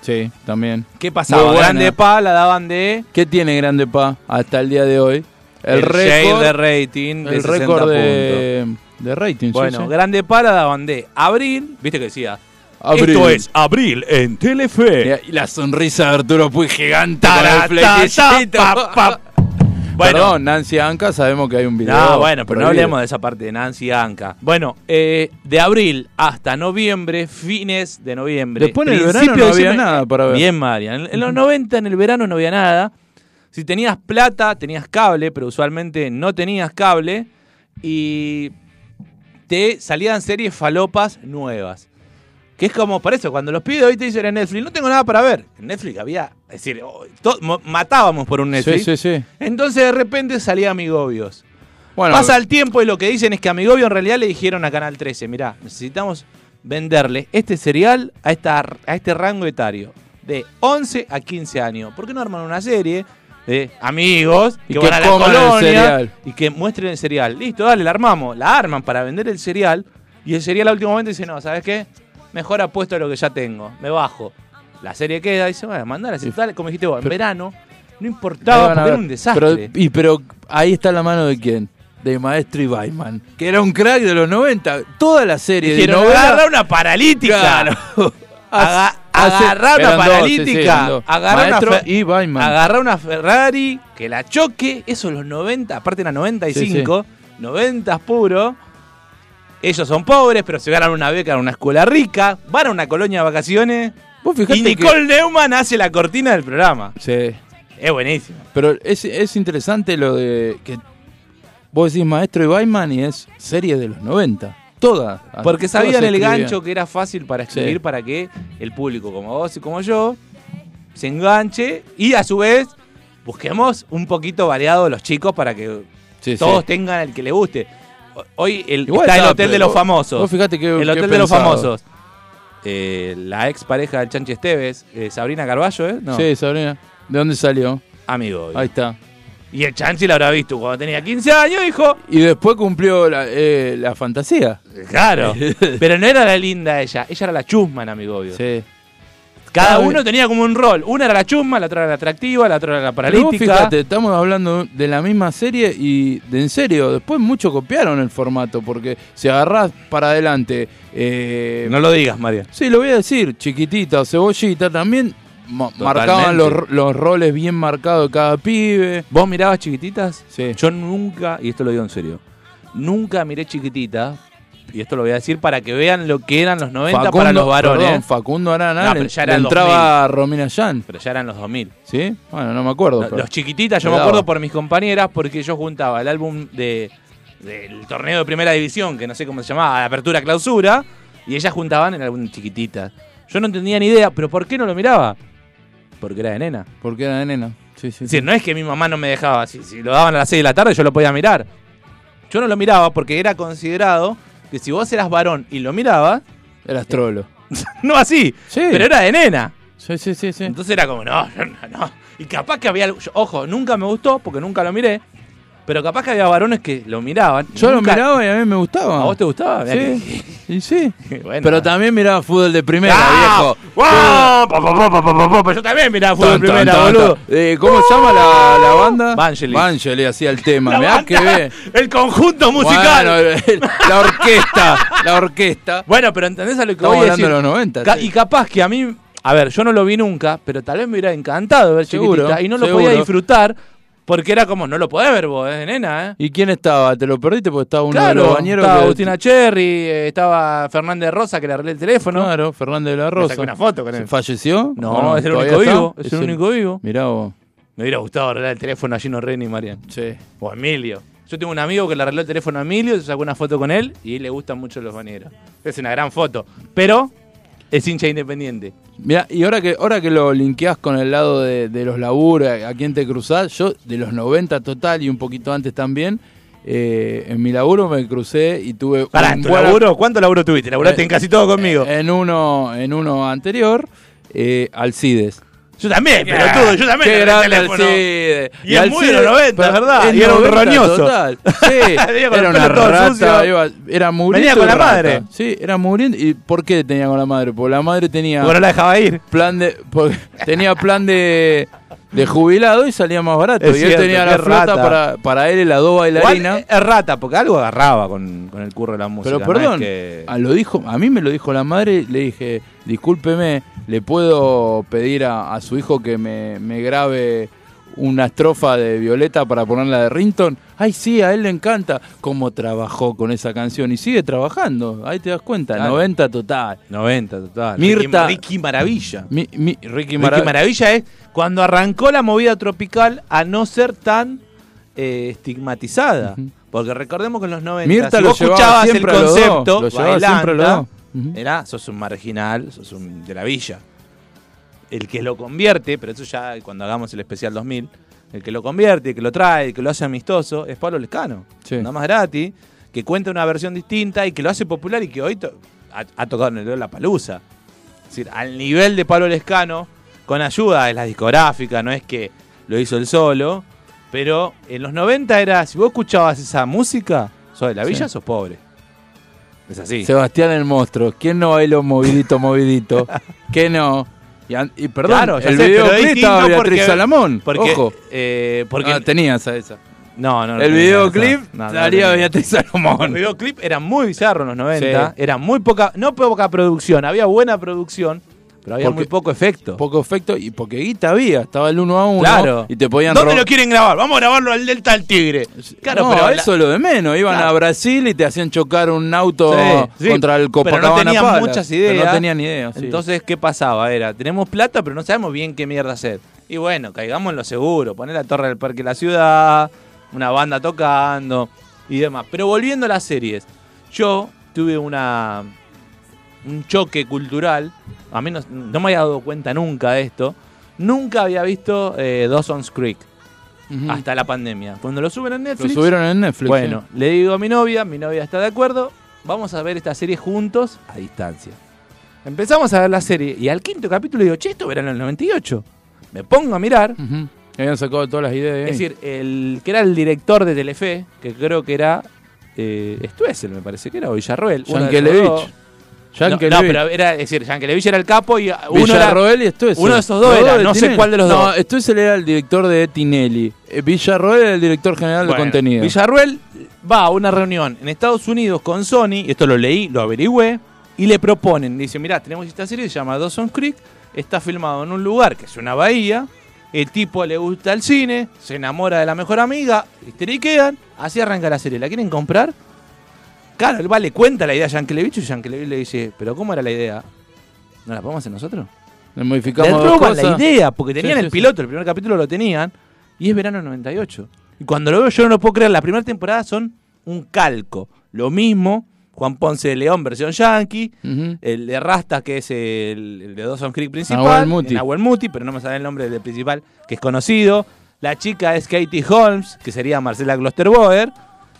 [SPEAKER 3] Sí, también.
[SPEAKER 2] ¿Qué pasaba? Grande Pa la daban de
[SPEAKER 3] ¿Qué tiene Grande Pa hasta el día de hoy? El,
[SPEAKER 2] share
[SPEAKER 3] récord
[SPEAKER 2] de rating de
[SPEAKER 3] el
[SPEAKER 2] 60
[SPEAKER 3] récord
[SPEAKER 2] puntos.
[SPEAKER 3] De, rating. sí,
[SPEAKER 2] Bueno,
[SPEAKER 3] sí.
[SPEAKER 2] Grande Pa la daban de Abril, viste que decía.
[SPEAKER 3] Abril.
[SPEAKER 2] Esto es Abril en Telefe.
[SPEAKER 3] Y la sonrisa de Arturo Puy gigante con
[SPEAKER 2] Tara,
[SPEAKER 3] el
[SPEAKER 2] ta,
[SPEAKER 3] flequillito.
[SPEAKER 2] ta, pa, pa. Bueno,
[SPEAKER 3] Perdón, Nancy Anca, sabemos que hay un video.
[SPEAKER 2] No, bueno, pero no hablemos de esa parte de Nancy Anca. Bueno, eh, de abril hasta noviembre, fines de noviembre.
[SPEAKER 3] Después en el verano no había nada para ver.
[SPEAKER 2] Bien, Marian. En, en los 90, en el verano, no había nada. Si tenías plata, tenías cable, pero usualmente no tenías cable. Y te salían series falopas nuevas. Que es como, por eso, cuando los pibes hoy te dicen en Netflix, no tengo nada para ver. En Netflix había, es decir, oh, matábamos por un Netflix.
[SPEAKER 3] Sí, sí, sí.
[SPEAKER 2] Entonces de repente salía Amigobios.
[SPEAKER 3] Bueno,
[SPEAKER 2] Pasa el tiempo y lo que dicen es que Amigobio en realidad le dijeron a Canal 13, mirá, necesitamos venderle este cereal a, esta, a este rango etario de 11 a 15 años. ¿Por qué no arman una serie de amigos
[SPEAKER 3] Y
[SPEAKER 2] que,
[SPEAKER 3] que
[SPEAKER 2] van a la
[SPEAKER 3] el
[SPEAKER 2] colonia y que muestren el cereal? Listo, dale, la armamos. La arman para vender el cereal y el cereal al último momento dice, no, ¿sabes qué? Mejor apuesto a lo que ya tengo, me bajo. La serie queda, dice, bueno, mandala, si dale, como dijiste vos, en
[SPEAKER 3] Pero-
[SPEAKER 2] verano no importaba porque era un desastre.
[SPEAKER 3] Pero, y, pero ahí está la mano de quién? De Maestro Ibaiman, que era un crack de los 90. Toda la serie
[SPEAKER 2] Dijeron,
[SPEAKER 3] de novela.
[SPEAKER 2] agarra una paralítica.
[SPEAKER 3] Claro.
[SPEAKER 2] Aga-
[SPEAKER 3] Hace-
[SPEAKER 2] agarrá una
[SPEAKER 3] dos, sí, sí,
[SPEAKER 2] paralítica.
[SPEAKER 3] Maestro
[SPEAKER 2] una
[SPEAKER 3] y
[SPEAKER 2] una Ferrari que la choque. Eso los 90, aparte era 95, 90 puro. Ellos son pobres, pero se ganan una beca en una escuela rica. Van a una colonia de vacaciones.
[SPEAKER 3] Vos
[SPEAKER 2] Y Nicole Neumann hace la cortina del programa.
[SPEAKER 3] que. Sí.
[SPEAKER 2] Es buenísimo.
[SPEAKER 3] Pero es, es interesante lo de que vos decís Maestro Ibaiman y es serie de los 90. Toda.
[SPEAKER 2] Porque
[SPEAKER 3] Todas
[SPEAKER 2] sabían el gancho que era fácil para escribir
[SPEAKER 3] Sí.
[SPEAKER 2] para que el público como vos y como yo se enganche y a su vez busquemos un poquito variado los chicos para que
[SPEAKER 3] Sí, sí.
[SPEAKER 2] todos tengan el que le guste. Hoy el,
[SPEAKER 3] Igual
[SPEAKER 2] está el Hotel de los Famosos.
[SPEAKER 3] vos fíjate que-
[SPEAKER 2] el Hotel de los. Famosos. Eh, la ex pareja del Chanchi Esteves, eh, Sabrina Carballo, ¿eh? No,
[SPEAKER 3] Sí, Sabrina. ¿De dónde salió?
[SPEAKER 2] amigo.
[SPEAKER 3] Ahí está.
[SPEAKER 2] Y el Chanchi la habrá visto cuando tenía 15 años, dijo,
[SPEAKER 3] Y después cumplió la, eh, la fantasía.
[SPEAKER 2] claro. Pero no era la linda ella, ella era la chusma en Amigobio.
[SPEAKER 3] Sí.
[SPEAKER 2] Cada uno tenía como un rol. Una era la chusma, la otra era la atractiva, la otra era la
[SPEAKER 3] Pero vos
[SPEAKER 2] paralítica.
[SPEAKER 3] fíjate, estamos hablando de la misma serie y de en serio, después muchos copiaron el formato porque si agarrás para adelante, eh,
[SPEAKER 2] No lo digas, María.
[SPEAKER 3] sí, lo voy a decir, chiquitita cebollita también marcaban los, los roles bien marcados de cada pibe.
[SPEAKER 2] ¿Vos mirabas chiquititas?
[SPEAKER 3] Sí.
[SPEAKER 2] Yo nunca, y esto lo digo en serio, nunca miré chiquititas. Y esto lo voy a decir para que vean lo que eran los 90 para los varones.
[SPEAKER 3] perdón, Facundo Arana
[SPEAKER 2] No, pero ya
[SPEAKER 3] le
[SPEAKER 2] era el
[SPEAKER 3] entraba Romina Yan,
[SPEAKER 2] Pero ya eran los 2000.
[SPEAKER 3] ¿sí? Bueno, no me acuerdo.
[SPEAKER 2] No, Los chiquititas, yo me acuerdo por mis compañeras porque yo juntaba el álbum de del torneo de primera división, que no sé cómo se llamaba, apertura clausura, y ellas juntaban el álbum chiquititas. Yo no entendía ni idea, pero ¿por qué no lo miraba? Porque era de nena.
[SPEAKER 3] Porque era de nena. Sí, sí,
[SPEAKER 2] Es decir, no es que mi mamá no me dejaba, si, si lo daban a las 6 de la tarde yo lo podía mirar. Yo no lo miraba porque era considerado que si vos eras varón y lo mirabas,
[SPEAKER 3] Eras trolo.
[SPEAKER 2] no así,
[SPEAKER 3] Sí.
[SPEAKER 2] pero era de nena.
[SPEAKER 3] Sí, sí, sí, sí.
[SPEAKER 2] Entonces era como, no, no, no, no. Y capaz que había algo. yo- ojo, nunca me gustó porque nunca lo miré. Pero capaz que había varones que lo miraban.
[SPEAKER 3] Yo lo
[SPEAKER 2] nunca-
[SPEAKER 3] miraba y a mí me gustaba.
[SPEAKER 2] ¿A vos te gustaba? Mirá
[SPEAKER 3] Sí, y sí.
[SPEAKER 2] que- bueno.
[SPEAKER 3] Pero también miraba fútbol de primera,
[SPEAKER 2] ¡Ah!
[SPEAKER 3] viejo.
[SPEAKER 2] Pa. Yo también miraba fútbol
[SPEAKER 3] tan,
[SPEAKER 2] primera,
[SPEAKER 3] tan,
[SPEAKER 2] boludo.
[SPEAKER 3] Eh, ¿Cómo se llama la, la banda?
[SPEAKER 2] Vangelis.
[SPEAKER 3] Vangelis hacía el tema. Mirá que ve.
[SPEAKER 2] El conjunto musical.
[SPEAKER 3] Bueno, la orquesta. La orquesta.
[SPEAKER 2] Bueno, pero ¿entendés a lo que
[SPEAKER 3] Estamos
[SPEAKER 2] voy a decir?
[SPEAKER 3] de los 90.
[SPEAKER 2] Ca-
[SPEAKER 3] sí.
[SPEAKER 2] Y capaz que a mí, a ver, yo no lo vi nunca, pero tal vez me hubiera encantado ver
[SPEAKER 3] Seguro,
[SPEAKER 2] chiquitita y no lo
[SPEAKER 3] seguro.
[SPEAKER 2] podía disfrutar porque era como, no lo podés ver vos, de nena, ¿eh?
[SPEAKER 3] ¿Y quién estaba? ¿Te lo perdiste? Porque estaba uno de los bañeros.
[SPEAKER 2] estaba
[SPEAKER 3] que-
[SPEAKER 2] Agustina Cherry, eh, estaba Fernández Rosa que le arreglé el teléfono.
[SPEAKER 3] Claro, Fernández de la
[SPEAKER 2] Me
[SPEAKER 3] Rosa.
[SPEAKER 2] saqué una foto con él.
[SPEAKER 3] ¿Falleció?
[SPEAKER 2] No,
[SPEAKER 3] ¿O
[SPEAKER 2] es el
[SPEAKER 3] ¿Todavía
[SPEAKER 2] único
[SPEAKER 3] está?
[SPEAKER 2] vivo, es el único vivo.
[SPEAKER 3] Mirá vos.
[SPEAKER 2] Me hubiera gustado arreglar el teléfono a Gino Reni y Marian.
[SPEAKER 3] Sí.
[SPEAKER 2] O a Emilio. Yo tengo un amigo que le arregló el teléfono a Emilio, se sacó una foto con él y le gustan mucho los bañeros. Es una gran foto. Pero es hincha independiente.
[SPEAKER 3] Mira, y ahora que ahora que lo linkeás con el lado de, de los laburos, a, a quién te cruzás, yo de los 90 total y un poquito antes también, eh, en mi laburo me crucé y tuve
[SPEAKER 2] Pará,
[SPEAKER 3] un
[SPEAKER 2] ¿tu
[SPEAKER 3] buen-
[SPEAKER 2] laburo? ¿Cuánto laburo tuviste? Laburaste
[SPEAKER 3] Eh,
[SPEAKER 2] en casi todo conmigo.
[SPEAKER 3] En uno, en uno anterior, eh, Alcides.
[SPEAKER 2] Yo también, pero tú, yo también.
[SPEAKER 3] Qué
[SPEAKER 2] arreglé el
[SPEAKER 3] grande
[SPEAKER 2] teléfono.
[SPEAKER 3] Alcides.
[SPEAKER 2] Y es muy de los 90,
[SPEAKER 3] pero
[SPEAKER 2] ¿verdad? Y era un
[SPEAKER 3] 90
[SPEAKER 2] roñoso.
[SPEAKER 3] total. Sí, era una rata, iba- era muriendo.
[SPEAKER 2] Venía con
[SPEAKER 3] y
[SPEAKER 2] la madre.
[SPEAKER 3] Sí, era muriendo. ¿Y por qué tenía con la madre? Porque la madre tenía
[SPEAKER 2] Porque no la dejaba ir.
[SPEAKER 3] plan de tenía plan de, de jubilado y salía más barato.
[SPEAKER 2] Es
[SPEAKER 3] y él
[SPEAKER 2] cierto,
[SPEAKER 3] tenía la flota
[SPEAKER 2] rata.
[SPEAKER 3] para, para él, las dos bailarinas.
[SPEAKER 2] Igual, es rata, porque algo agarraba con, con el curro de la música.
[SPEAKER 3] Pero
[SPEAKER 2] no es
[SPEAKER 3] perdón,
[SPEAKER 2] que-
[SPEAKER 3] a, lo dijo, a mí me lo dijo la madre, le dije, discúlpeme, ¿le puedo pedir a, a su hijo que me, me grabe una estrofa de Violeta para ponerla de Rinton? Ay, sí, a él le encanta cómo trabajó con esa canción y sigue trabajando, ahí te das cuenta,
[SPEAKER 2] Claro.
[SPEAKER 3] 90 total.
[SPEAKER 2] 90, total.
[SPEAKER 3] Mirta-
[SPEAKER 2] Ricky, Ricky Maravilla.
[SPEAKER 3] Mi, mi- Ricky,
[SPEAKER 2] Ricky
[SPEAKER 3] Mara-
[SPEAKER 2] Maravilla es cuando arrancó la movida tropical a no ser tan eh, estigmatizada. Porque recordemos que en los 90,
[SPEAKER 3] Mirta
[SPEAKER 2] si
[SPEAKER 3] lo
[SPEAKER 2] vos escuchabas el concepto,
[SPEAKER 3] lo siempre. Ujú.
[SPEAKER 2] era, sos un marginal, sos un de la villa. El que lo convierte, pero eso ya cuando hagamos el especial 2000, el que lo convierte, el que lo trae, el que lo hace amistoso, es Pablo Lescano.
[SPEAKER 3] Sí.
[SPEAKER 2] Nada más gratis, que cuenta una versión distinta y que lo hace popular y que hoy to- ha, ha tocado en el de la palusa. Es decir, al nivel de Pablo Lescano, con ayuda de la discográfica, no es que lo hizo él solo, pero en los 90 era, si vos escuchabas esa música, sos de la villa,
[SPEAKER 3] Sí.
[SPEAKER 2] sos pobre. Es así.
[SPEAKER 3] Sebastián el monstruo. ¿Quién no bailó movidito, movidito? ¿Qué no? Y, y perdón,
[SPEAKER 2] Claro,
[SPEAKER 3] el
[SPEAKER 2] sé,
[SPEAKER 3] videoclip estaba Beatriz
[SPEAKER 2] porque-
[SPEAKER 3] Salamón.
[SPEAKER 2] Porque,
[SPEAKER 3] Ojo.
[SPEAKER 2] eh, porque
[SPEAKER 3] Ah, tenías a esa.
[SPEAKER 2] no, no, no
[SPEAKER 3] el videoclip salía. Beatriz
[SPEAKER 2] El
[SPEAKER 3] Salomón.
[SPEAKER 2] videoclip era muy bizarro en los 90,
[SPEAKER 3] Sí.
[SPEAKER 2] era muy poca, no poca producción, había buena producción, pero había
[SPEAKER 3] Porque-
[SPEAKER 2] muy poco efecto.
[SPEAKER 3] Poco efecto y porque guita había, estaba el uno a uno
[SPEAKER 2] Claro.
[SPEAKER 3] y te podían
[SPEAKER 2] ¿Dónde lo quieren grabar? Vamos a grabarlo al Delta del Tigre. Claro,
[SPEAKER 3] no,
[SPEAKER 2] pero la-
[SPEAKER 3] eso es lo de menos. Iban
[SPEAKER 2] Claro.
[SPEAKER 3] a Brasil y te hacían chocar un auto
[SPEAKER 2] Sí, sí,
[SPEAKER 3] contra el
[SPEAKER 2] pero no
[SPEAKER 3] Copacabana
[SPEAKER 2] tenían muchas
[SPEAKER 3] Pero
[SPEAKER 2] ideas.
[SPEAKER 3] no tenían idea. sí.
[SPEAKER 2] Entonces, ¿qué pasaba? Era, tenemos plata, pero no sabemos bien qué mierda hacer. Y bueno, caigamos en lo seguro, poner la torre del parque de la ciudad, una banda tocando y demás. Pero volviendo a las series, yo tuve una un choque cultural, a mí no, no me había dado cuenta nunca de esto, nunca había visto eh, Dawson's Creek hasta la pandemia. Cuando lo suben en
[SPEAKER 3] lo
[SPEAKER 2] Netflix,
[SPEAKER 3] subieron en Netflix.
[SPEAKER 2] bueno, le digo a mi novia, mi novia está de acuerdo, vamos a ver esta serie juntos a distancia. Empezamos a ver la serie y al quinto capítulo digo, che, esto era en el 98. Me pongo a mirar.
[SPEAKER 3] Habían sacado todas las ideas.
[SPEAKER 2] es decir, el que era el director de Telefe, que creo que era eh, Stuessel, me parece que era, o Villarroel. esos
[SPEAKER 3] Yankelevich.
[SPEAKER 2] No, no, pero era, es decir, Yankelevich era el capo y uno era,
[SPEAKER 3] Villarroel y Stoessel.
[SPEAKER 2] uno de esos dos era, no sé cuál de los
[SPEAKER 3] no,
[SPEAKER 2] dos.
[SPEAKER 3] Stoessel era el director de Tinelli. Eh, Villarroel era el director general
[SPEAKER 2] Bueno,
[SPEAKER 3] de contenido.
[SPEAKER 2] Villarruel va a una reunión en Estados Unidos con Sony, esto lo leí, lo averigüé, y le proponen, dice, mirá, tenemos esta serie, se llama Dawson's Creek, está filmado en un lugar que es una bahía, el tipo le gusta el cine, se enamora de la mejor amiga, histeriquean, así arranca la serie, ¿la quieren comprar? Claro, él va, le cuenta la idea a Yankelevich y Yankelevich le dice, pero ¿cómo era la idea? ¿No la podemos hacer nosotros?
[SPEAKER 3] Le
[SPEAKER 2] Le
[SPEAKER 3] modificamos dos
[SPEAKER 2] roban la idea, porque tenían
[SPEAKER 3] Sí,
[SPEAKER 2] el
[SPEAKER 3] sí,
[SPEAKER 2] piloto, el primer capítulo lo tenían, y es verano del 98. Y cuando lo veo yo no lo puedo creer, la primera temporada son un calco. Lo mismo, Juan Ponce de León, versión yankee, el de Rasta, que es el, el de Dawson Creek principal,
[SPEAKER 3] Nahuel Muti,
[SPEAKER 2] pero no me sale el nombre del principal, que es conocido. La chica es Katie Holmes, que sería Marcela Glosterboer.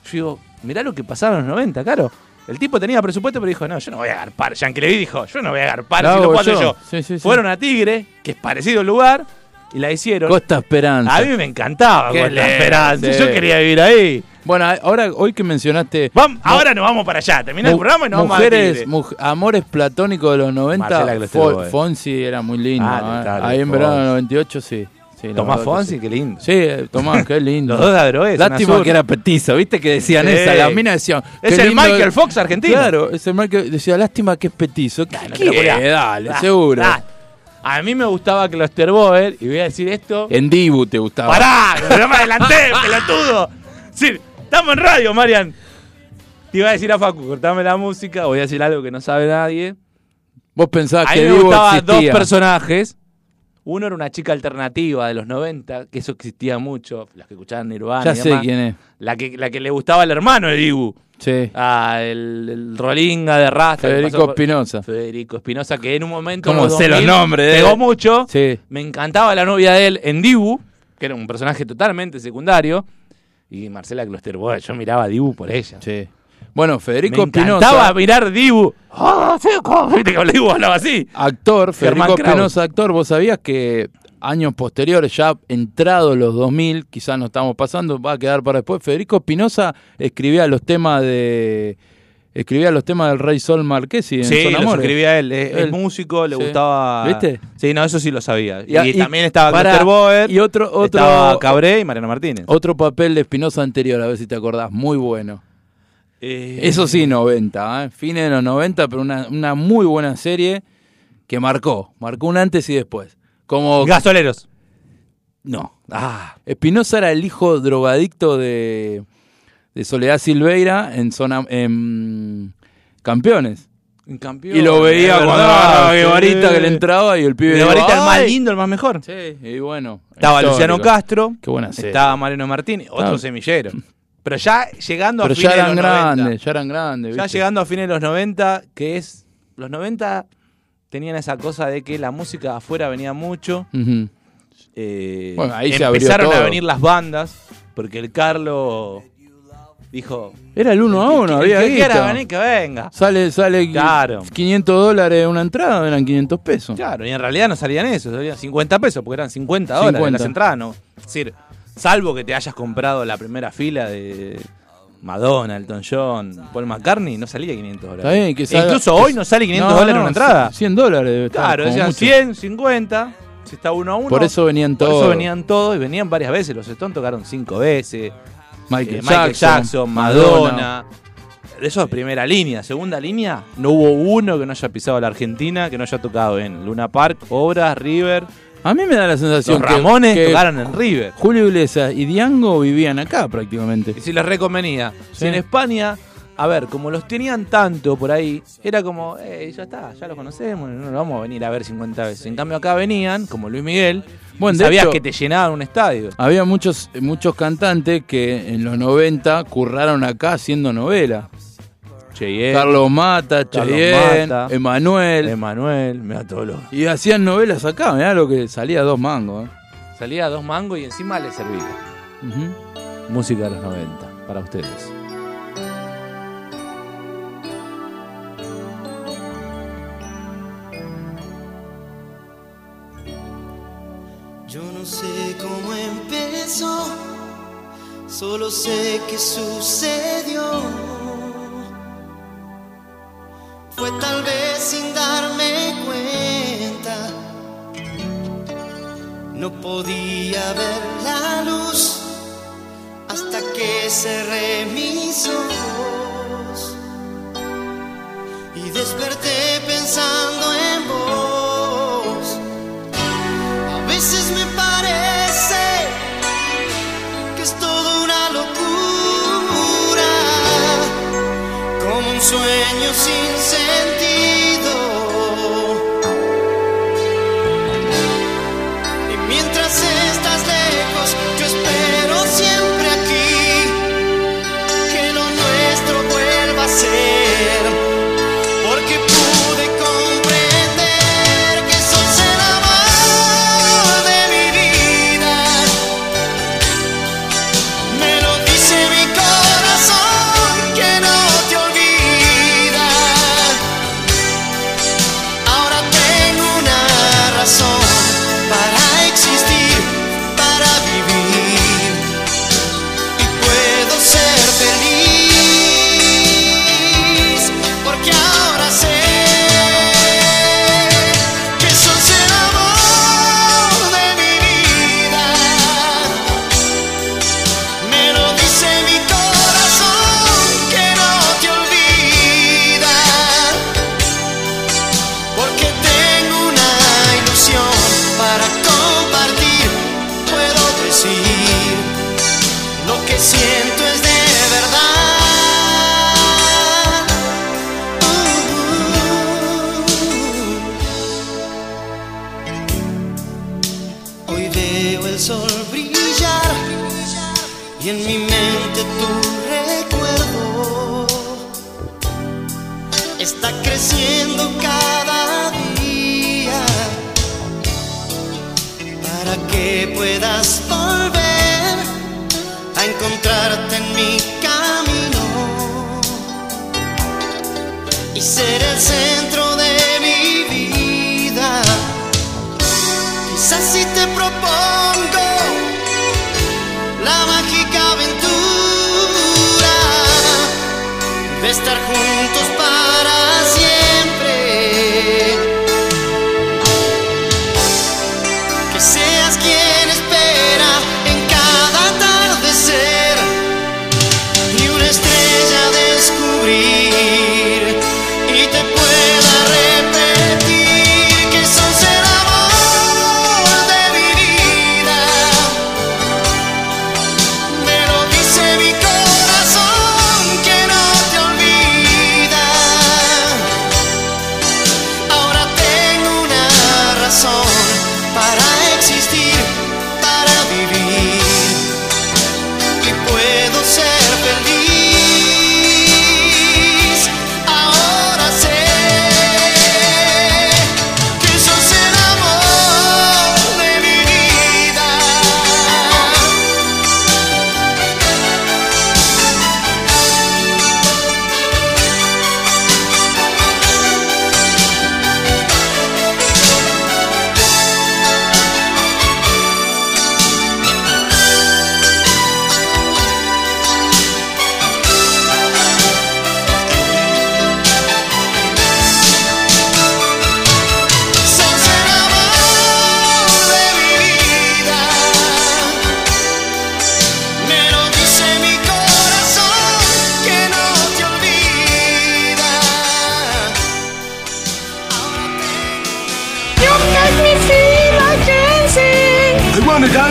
[SPEAKER 2] Yo digo, mirá lo que pasaron en los 90, claro. El tipo tenía presupuesto, pero dijo, no, yo no voy a agarpar. Yankelevich dijo, yo no voy a agarpar si lo
[SPEAKER 3] yo.
[SPEAKER 2] yo.
[SPEAKER 3] Sí, sí, sí.
[SPEAKER 2] Fueron a Tigre, que es parecido el lugar, y la hicieron.
[SPEAKER 3] Costa Esperanza.
[SPEAKER 2] A mí me encantaba
[SPEAKER 3] Qué
[SPEAKER 2] Costa Esperanza. Yo quería vivir ahí.
[SPEAKER 3] Bueno, ahora, hoy que mencionaste.
[SPEAKER 2] Vamos, ahora nos vamos para allá. Termina el programa y nos vamos a
[SPEAKER 3] mujeres, muj- amores platónicos de los 90.
[SPEAKER 2] Marcela
[SPEAKER 3] Fo-
[SPEAKER 2] Glosterboer.
[SPEAKER 3] Fonsi era muy lindo.
[SPEAKER 2] Ah,
[SPEAKER 3] ¿eh? Ahí en verano del 98, sí. Sí
[SPEAKER 2] Tomás
[SPEAKER 3] que
[SPEAKER 2] Fonsi,
[SPEAKER 3] sí.
[SPEAKER 2] qué lindo.
[SPEAKER 3] Sí, eh, Tomás, qué lindo.
[SPEAKER 2] Los dos Adrogué.
[SPEAKER 3] Lástima que era petizo, ¿viste? Que decían
[SPEAKER 2] Sí.
[SPEAKER 3] esa. La mina decían.
[SPEAKER 2] Es el Michael Fox argentino.
[SPEAKER 3] Claro, es el Michael. Decía, lástima que es petizo. ¿Qué,
[SPEAKER 2] No te
[SPEAKER 3] qué? Dale,
[SPEAKER 2] Ah,
[SPEAKER 3] seguro.
[SPEAKER 2] A mí me gustaba Klosterboer, y voy a decir esto.
[SPEAKER 3] En Dibu te gustaba.
[SPEAKER 2] ¡Pará! que ¡No me adelanté, pelotudo! Sí, estamos en radio, Marian. Te iba a decir a Facu, cortame la música, voy a decir algo que no sabe nadie.
[SPEAKER 3] Vos pensabas
[SPEAKER 2] A mí
[SPEAKER 3] que
[SPEAKER 2] me
[SPEAKER 3] Dibu
[SPEAKER 2] gustaban dos
[SPEAKER 3] existía.
[SPEAKER 2] personajes. Uno era una chica alternativa de los 90, que eso existía mucho, las que escuchaban Nirvana
[SPEAKER 3] Ya
[SPEAKER 2] y
[SPEAKER 3] sé
[SPEAKER 2] demás.
[SPEAKER 3] quién es.
[SPEAKER 2] La que, la que le gustaba al hermano de Dibu.
[SPEAKER 3] Sí.
[SPEAKER 2] Ah, el, el Rolinga de Rasta.
[SPEAKER 3] Federico Espinosa.
[SPEAKER 2] Federico Espinosa, que en un momento.
[SPEAKER 3] ¿Cómo
[SPEAKER 2] en los
[SPEAKER 3] sé los
[SPEAKER 2] 2000
[SPEAKER 3] nombres
[SPEAKER 2] Pegó
[SPEAKER 3] él?
[SPEAKER 2] mucho.
[SPEAKER 3] Sí.
[SPEAKER 2] Me encantaba la novia de él en Dibu, que era un personaje totalmente secundario. Y Marcela Klosterboer, yo miraba a Dibu por ella.
[SPEAKER 3] Sí. Bueno,
[SPEAKER 2] Me
[SPEAKER 3] Federico
[SPEAKER 2] encantaba
[SPEAKER 3] Espinosa,
[SPEAKER 2] mirar Dibu. Ah. Viste que Dibu hablaba así.
[SPEAKER 3] actor,
[SPEAKER 2] Germán
[SPEAKER 3] Federico. Espinosa, actor, vos sabías que años posteriores, ya entrados los 2000, quizás no estamos pasando, va a quedar para después, Federico Espinosa escribía los temas de escribía los temas del Rey Sol Marquesi en
[SPEAKER 2] Sí,
[SPEAKER 3] Son Amores.
[SPEAKER 2] escribía él. Es,
[SPEAKER 3] Él.
[SPEAKER 2] músico, le
[SPEAKER 3] Sí.
[SPEAKER 2] gustaba.
[SPEAKER 3] ¿Viste?
[SPEAKER 2] Sí, no, eso sí lo sabía. Y,
[SPEAKER 3] Y- y-
[SPEAKER 2] también estaba
[SPEAKER 3] pará,
[SPEAKER 2] Klosterboer.
[SPEAKER 3] y otro- otro-
[SPEAKER 2] Estaba Cabré y Mariano Martínez.
[SPEAKER 3] Otro papel de Espinosa anterior, a ver si te acordás, muy bueno.
[SPEAKER 2] Eh,
[SPEAKER 3] Eso sí, 90, ¿eh? fines de los 90, pero una, una muy buena serie que marcó, marcó un antes y después. Como
[SPEAKER 2] Gasoleros.
[SPEAKER 3] No. Ah. Espinosa era el hijo drogadicto de, de Soledad Silveira en zona en Campeones.
[SPEAKER 2] Campeón.
[SPEAKER 3] Y lo veía cuando
[SPEAKER 2] sí.
[SPEAKER 3] Guevarita que le entraba y el pibe
[SPEAKER 2] Guevarita el más lindo, el más mejor.
[SPEAKER 3] Sí, y bueno.
[SPEAKER 2] Estaba
[SPEAKER 3] histórico.
[SPEAKER 2] Luciano Castro.
[SPEAKER 3] Qué buena serie.
[SPEAKER 2] Estaba Mariano Martínez. Otro semillero. Pero ya llegando
[SPEAKER 3] Pero
[SPEAKER 2] a fines
[SPEAKER 3] ya
[SPEAKER 2] de los
[SPEAKER 3] grandes,
[SPEAKER 2] 90.
[SPEAKER 3] ya eran grandes.
[SPEAKER 2] Ya
[SPEAKER 3] ¿viste?
[SPEAKER 2] llegando a fines de los 90, que es. Los 90 tenían esa cosa de que la música afuera venía mucho. Eh,
[SPEAKER 3] Bueno, ahí se abrió
[SPEAKER 2] empezaron a venir las bandas. Porque el Carlo dijo.
[SPEAKER 3] Era el uno a uno,
[SPEAKER 2] "El
[SPEAKER 3] había
[SPEAKER 2] que quiera venir, que venga.
[SPEAKER 3] Sale, sale
[SPEAKER 2] Claro.
[SPEAKER 3] 500 dólares una entrada, eran 500 pesos.
[SPEAKER 2] Claro, y en realidad no salían eso, salían 50 pesos, porque eran 50 dólares
[SPEAKER 3] 50.
[SPEAKER 2] las entradas. No. Es decir, salvo que te hayas comprado la primera fila de Madonna, Elton John, Paul McCartney, no salía 500 dólares.
[SPEAKER 3] Está bien, que salga-
[SPEAKER 2] incluso hoy no sale 500
[SPEAKER 3] No,
[SPEAKER 2] dólares
[SPEAKER 3] no,
[SPEAKER 2] una entrada.
[SPEAKER 3] 100 dólares debe estar,
[SPEAKER 2] Claro,
[SPEAKER 3] como
[SPEAKER 2] decían
[SPEAKER 3] mucho.
[SPEAKER 2] 100, 50, si está uno a uno.
[SPEAKER 3] Por eso venían
[SPEAKER 2] Por
[SPEAKER 3] todos.
[SPEAKER 2] eso venían todos y venían varias veces. Los Stones tocaron cinco veces.
[SPEAKER 3] Michael,
[SPEAKER 2] Eh, Michael Jackson, Madonna. De eso es primera línea. Segunda línea, no hubo uno que no haya pisado la Argentina, que no haya tocado en Luna Park, Obras, River.
[SPEAKER 3] A mí me da la sensación
[SPEAKER 2] Los
[SPEAKER 3] que-
[SPEAKER 2] Ramones
[SPEAKER 3] que
[SPEAKER 2] tocaron en River.
[SPEAKER 3] Julio Iglesias y Diango vivían acá prácticamente.
[SPEAKER 2] Y si les reconvenía.
[SPEAKER 3] Sí.
[SPEAKER 2] Si en España, a ver, como los tenían tanto por ahí, era como, eh, ya está, ya los conocemos, no lo vamos a venir a ver 50 veces. En cambio acá venían, como Luis Miguel,
[SPEAKER 3] Bueno,
[SPEAKER 2] sabías
[SPEAKER 3] hecho-
[SPEAKER 2] que te llenaban un estadio.
[SPEAKER 3] Había muchos, muchos cantantes que en los 90 curraron acá haciendo novela.
[SPEAKER 2] Cheyenne,
[SPEAKER 3] Carlos Mata, Cheyenne. Emanuel.
[SPEAKER 2] Emanuel, me da todo lo...
[SPEAKER 3] y hacían novelas acá, mirá lo que salía dos mangos. ¿eh?
[SPEAKER 2] Salía dos mangos y encima le servía. Música de los 90, para ustedes.
[SPEAKER 4] Yo no sé cómo empezó, solo sé que sucedió. Fue tal vez sin darme cuenta. No podía ver la luz hasta que cerré mis ojos está creciendo cada día. Para que puedas volver a encontrarte en mi camino y ser el centro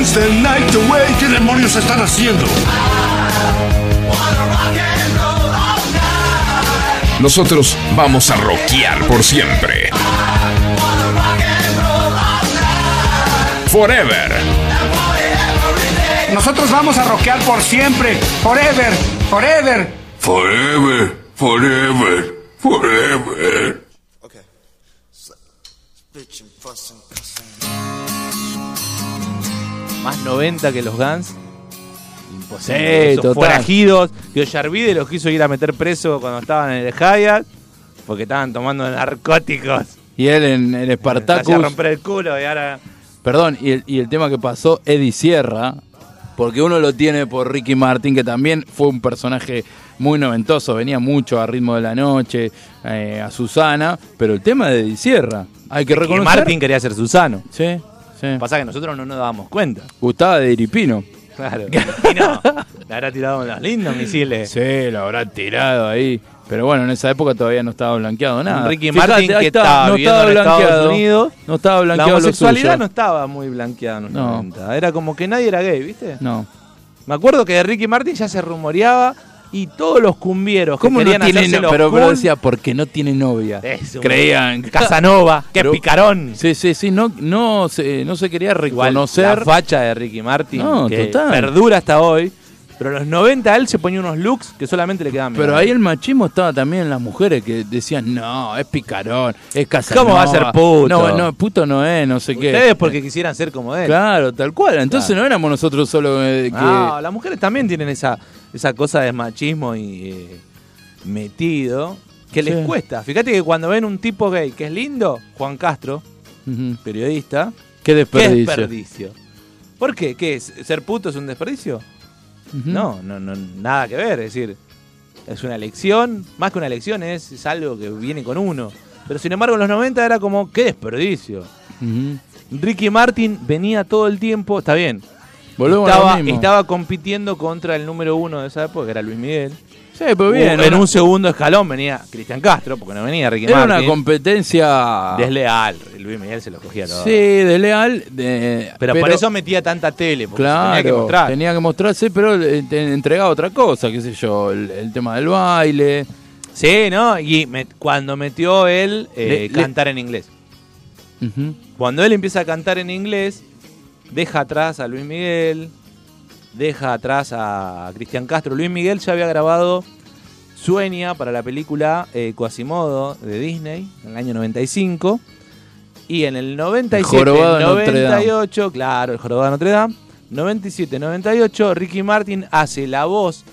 [SPEAKER 5] dance the night away. ¿Qué demonios están haciendo?
[SPEAKER 1] Nosotros vamos a rockear por siempre. Forever.
[SPEAKER 6] Nosotros vamos a rockear por siempre, forever, forever.
[SPEAKER 5] Forever, forever, forever.
[SPEAKER 2] Más 90 que los Guns. Imposible.
[SPEAKER 3] Sí,
[SPEAKER 2] Esos forajidos. Que Yarvide los quiso ir a meter preso cuando estaban en el Hyatt. Porque estaban tomando narcóticos.
[SPEAKER 3] Y él en
[SPEAKER 2] hacía
[SPEAKER 3] Spartacus.
[SPEAKER 2] romper el culo y ahora.
[SPEAKER 3] Perdón, y el, y el tema que pasó, Eddie Sierra, porque uno lo tiene por Ricky Martin, que también fue un personaje muy noventosos, venía mucho a ritmo de la noche, eh, a Susana, pero el tema de Di Sierra, hay que reconocer.
[SPEAKER 2] Martín quería ser Susano.
[SPEAKER 3] Sí, sí.
[SPEAKER 2] Pasa que nosotros no nos dábamos cuenta.
[SPEAKER 3] Gustaba de Iripino.
[SPEAKER 2] Claro. Y no, le habrá tirado unos lindos misiles.
[SPEAKER 3] Sí, lo habrá tirado ahí. Pero bueno, en esa época todavía no estaba blanqueado nada.
[SPEAKER 2] Ricky
[SPEAKER 3] Fíjate,
[SPEAKER 2] Martin que
[SPEAKER 3] está,
[SPEAKER 2] estaba
[SPEAKER 3] no estaba
[SPEAKER 2] en Estados
[SPEAKER 3] blanqueado.
[SPEAKER 2] Unidos.
[SPEAKER 3] No estaba
[SPEAKER 2] La
[SPEAKER 3] blanqueado lo
[SPEAKER 2] homosexualidad
[SPEAKER 3] suyo.
[SPEAKER 2] no estaba muy blanqueada en los
[SPEAKER 3] No.
[SPEAKER 2] 90. Era como que nadie era gay, ¿viste?
[SPEAKER 3] No.
[SPEAKER 2] Me acuerdo que de Ricky Martin ya se rumoreaba y todos los cumbieros que
[SPEAKER 3] ¿Cómo no
[SPEAKER 2] querían
[SPEAKER 3] tiene no- pero, decía, porque no tiene novia.
[SPEAKER 2] Es un-
[SPEAKER 3] Creían.
[SPEAKER 2] Casanova, que picarón.
[SPEAKER 3] Sí, sí, sí, no, no, se, no se quería
[SPEAKER 2] Igual,
[SPEAKER 3] reconocer.
[SPEAKER 2] la facha de Ricky Martin,
[SPEAKER 3] No,
[SPEAKER 2] que
[SPEAKER 3] total.
[SPEAKER 2] perdura hasta hoy. Pero en los 90 él se ponía unos looks que solamente le quedaban.
[SPEAKER 3] Pero ahí el machismo estaba también en las mujeres que decían, no, es picarón, es Casanova.
[SPEAKER 2] ¿Cómo va a ser puto?
[SPEAKER 3] No, no, puto no es, no sé qué.
[SPEAKER 2] Ustedes porque quisieran ser como él.
[SPEAKER 3] Claro, tal cual. Entonces
[SPEAKER 2] Claro.
[SPEAKER 3] no éramos nosotros solo eh, que...
[SPEAKER 2] No, las mujeres también tienen esa, esa cosa de machismo y eh, metido que les cuesta. Fíjate que cuando ven un tipo gay que es lindo, Juan Castro, periodista,
[SPEAKER 3] Qué
[SPEAKER 2] ¿qué
[SPEAKER 3] desperdicio.
[SPEAKER 2] desperdicio? ¿Por qué? ¿Qué es? ¿Ser puto es un desperdicio? No, no, no, nada que ver. Es decir, es una elección, más que una elección, es, es algo que viene con uno. Pero sin embargo, en los 90 era como, qué desperdicio. Ricky Martin venía todo el tiempo, está bien.
[SPEAKER 3] Volvemos a lo
[SPEAKER 2] estaba,
[SPEAKER 3] mismo.
[SPEAKER 2] estaba compitiendo contra el número uno de esa época, que era Luis Miguel.
[SPEAKER 3] Sí, pero bien.
[SPEAKER 2] En
[SPEAKER 3] una-
[SPEAKER 2] un segundo escalón venía Cristian Castro, porque no venía Ricky
[SPEAKER 3] era
[SPEAKER 2] Martin.
[SPEAKER 3] una competencia...
[SPEAKER 2] Desleal. Luis Miguel se lo cogía todo.
[SPEAKER 3] Sí, desleal. de-
[SPEAKER 2] pero, por eso metía tanta tele, porque
[SPEAKER 3] Claro,
[SPEAKER 2] tenía que mostrar.
[SPEAKER 3] tenía que mostrarse, pero te entregaba otra cosa, qué sé yo, el, el tema del baile.
[SPEAKER 2] Sí, ¿no? Y me- cuando metió él eh,
[SPEAKER 3] Le- le-
[SPEAKER 2] cantar en inglés. Cuando él empieza a cantar en inglés, deja atrás a Luis Miguel, deja atrás a Cristian Castro. Luis Miguel ya había grabado Sueña para la película eh, Quasimodo de Disney en el año 95. Y en el 97,
[SPEAKER 3] jorobado de Notre Dame.
[SPEAKER 2] 98, claro, el jorobado de Notre Dame. 97, 98, Ricky Martin hace la voz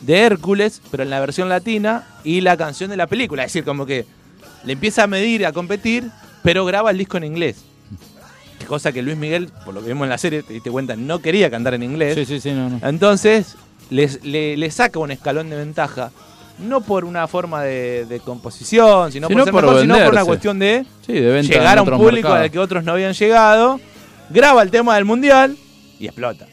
[SPEAKER 2] de Hércules, pero en la versión latina, y la canción de la película. Es decir, como que le empieza a medir, a competir, pero graba el disco en inglés. Cosa que Luis Miguel, por lo que vimos en la serie, te diste cuenta, no quería cantar en inglés.
[SPEAKER 3] Sí, sí, sí, no, no.
[SPEAKER 2] Entonces, les- le, le saca un escalón de ventaja. No por una forma de, de composición, sino,
[SPEAKER 3] Sino
[SPEAKER 2] por,
[SPEAKER 3] por
[SPEAKER 2] mejor, sino por una cuestión de
[SPEAKER 3] Sí, de venta
[SPEAKER 2] llegar a un público
[SPEAKER 3] mercados.
[SPEAKER 2] al que otros no habían llegado. Graba el tema del mundial y explota.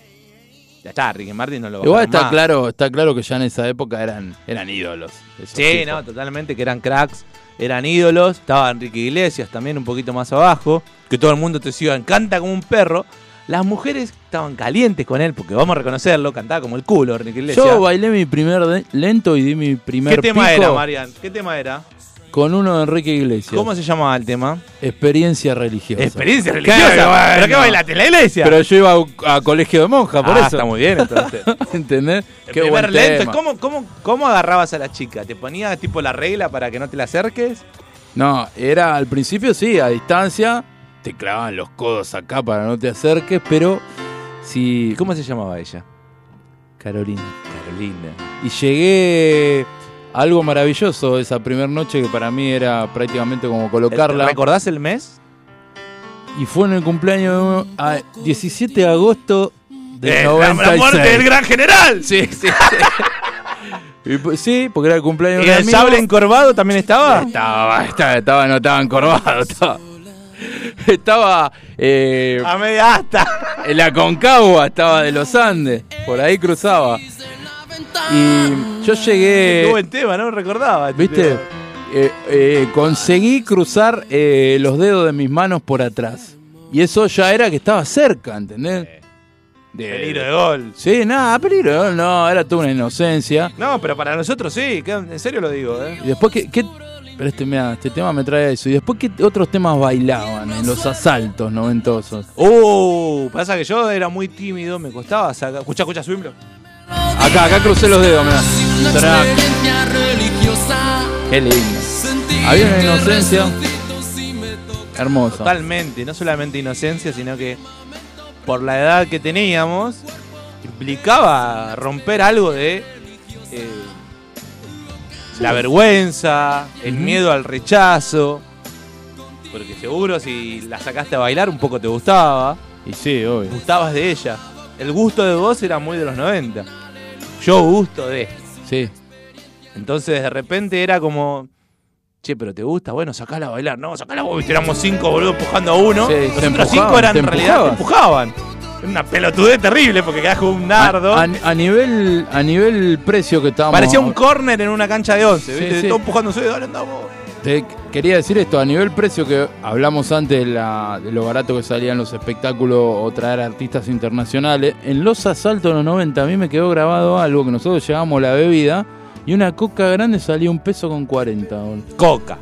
[SPEAKER 2] Ya está, Ricky Martin no lo
[SPEAKER 3] Igual está
[SPEAKER 2] más.
[SPEAKER 3] claro, está claro que ya en esa época eran, eran ídolos.
[SPEAKER 2] Sí,
[SPEAKER 3] tipos.
[SPEAKER 2] no, totalmente, que eran cracks, eran ídolos. Estaba Enrique Iglesias también un poquito más abajo, que todo el mundo te decía, canta como un perro. Las mujeres estaban calientes con él, porque vamos a reconocerlo, cantaba como el culo Enrique Iglesias.
[SPEAKER 3] Yo bailé mi primer lento y di mi primer
[SPEAKER 2] ¿Qué tema
[SPEAKER 3] pico
[SPEAKER 2] era, Marian? ¿Qué tema era?
[SPEAKER 3] Con uno de Enrique Iglesias.
[SPEAKER 2] ¿Cómo se llamaba el tema?
[SPEAKER 3] Experiencia religiosa.
[SPEAKER 2] Experiencia
[SPEAKER 3] Claro,
[SPEAKER 2] religiosa.
[SPEAKER 3] bueno.
[SPEAKER 2] ¿Pero qué bailaste en la iglesia?
[SPEAKER 3] Pero yo iba a, a colegio de monja, por
[SPEAKER 2] Ah,
[SPEAKER 3] eso.
[SPEAKER 2] está muy bien, entonces.
[SPEAKER 3] ¿Entendés?
[SPEAKER 2] El
[SPEAKER 3] Qué buen
[SPEAKER 2] lento,
[SPEAKER 3] tema.
[SPEAKER 2] ¿cómo, cómo, ¿Cómo agarrabas a la chica? ¿Te ponías tipo la regla para que no te la acerques?
[SPEAKER 3] No, era al principio sí, a distancia, te clavaban los codos acá para no te acerques, pero si...
[SPEAKER 2] ¿Y cómo se llamaba ella?
[SPEAKER 3] Carolina.
[SPEAKER 2] Carolina.
[SPEAKER 3] Y llegué algo maravilloso esa primera noche que para mí era prácticamente como colocarla.
[SPEAKER 2] ¿Recordás el mes?
[SPEAKER 3] Y fue en el cumpleaños de- a 17 de agosto del
[SPEAKER 2] Eh, la-
[SPEAKER 3] 96.
[SPEAKER 2] la muerte del gran general.
[SPEAKER 3] Sí, sí, sí. Y sí, porque era el cumpleaños
[SPEAKER 2] ¿Y
[SPEAKER 3] de un
[SPEAKER 2] el
[SPEAKER 3] amigo.
[SPEAKER 2] sable encorvado también estaba?
[SPEAKER 3] Estaba, estaba, estaba, no estaba encorvado, estaba. Estaba eh,
[SPEAKER 2] A media asta.
[SPEAKER 3] en la Concagua, estaba de los Andes, por ahí cruzaba. Y yo
[SPEAKER 2] Qué
[SPEAKER 3] llegué,
[SPEAKER 2] buen tema, no recordaba. este
[SPEAKER 3] ¿viste? Eh, eh, conseguí cruzar eh, los dedos de mis manos por atrás. Y eso ya era que estaba cerca, ¿entendés? De-
[SPEAKER 2] Peligro de gol.
[SPEAKER 3] Sí, nada, peligro, no, era toda una inocencia.
[SPEAKER 2] No, pero para nosotros sí, que- en serio lo digo, ¿eh?
[SPEAKER 3] Y después, ¿qué, qué- pero este, mirá, este tema me trae a eso. Y después, ¿qué otros temas bailaban en los asaltos noventosos?
[SPEAKER 2] Uh, pasa que yo era muy tímido, me costaba sacar. Escucha, escucha, subímelo.
[SPEAKER 3] Acá, acá crucé los dedos, mirá. Trac. Qué lindo. Había una inocencia hermosa.
[SPEAKER 2] Totalmente, no solamente inocencia, sino que por la edad que teníamos, implicaba romper algo de eh, la vergüenza, el miedo al rechazo. Porque seguro si la sacaste a bailar un poco te gustaba,
[SPEAKER 3] Y sí, obvio.
[SPEAKER 2] gustabas de ella. El gusto de vos era muy de los 90. Yo gusto de.
[SPEAKER 3] Sí.
[SPEAKER 2] Entonces de repente era como, che, pero te gusta, bueno, sacala a bailar. No, sacala vos, viste, éramos cinco boludos empujando a uno.
[SPEAKER 3] Sí,
[SPEAKER 2] Los otros cinco eran en realidad, te
[SPEAKER 3] empujaban.
[SPEAKER 2] Era una pelotudez terrible porque quedás con un nardo.
[SPEAKER 3] A, a- a nivel, a nivel precio que estábamos.
[SPEAKER 2] Parecía un córner en una cancha de once,
[SPEAKER 3] Sí,
[SPEAKER 2] ¿viste?
[SPEAKER 3] sí.
[SPEAKER 2] Todo empujándose, dale, andamos.
[SPEAKER 3] Te quería decir esto, a nivel precio que hablamos antes de, la- de lo barato que salían los espectáculos o traer artistas internacionales, en los asaltos de los 90 a mí me quedó grabado algo que nosotros llevábamos la bebida y una coca grande salía un peso con 40. boludo.
[SPEAKER 2] Coca.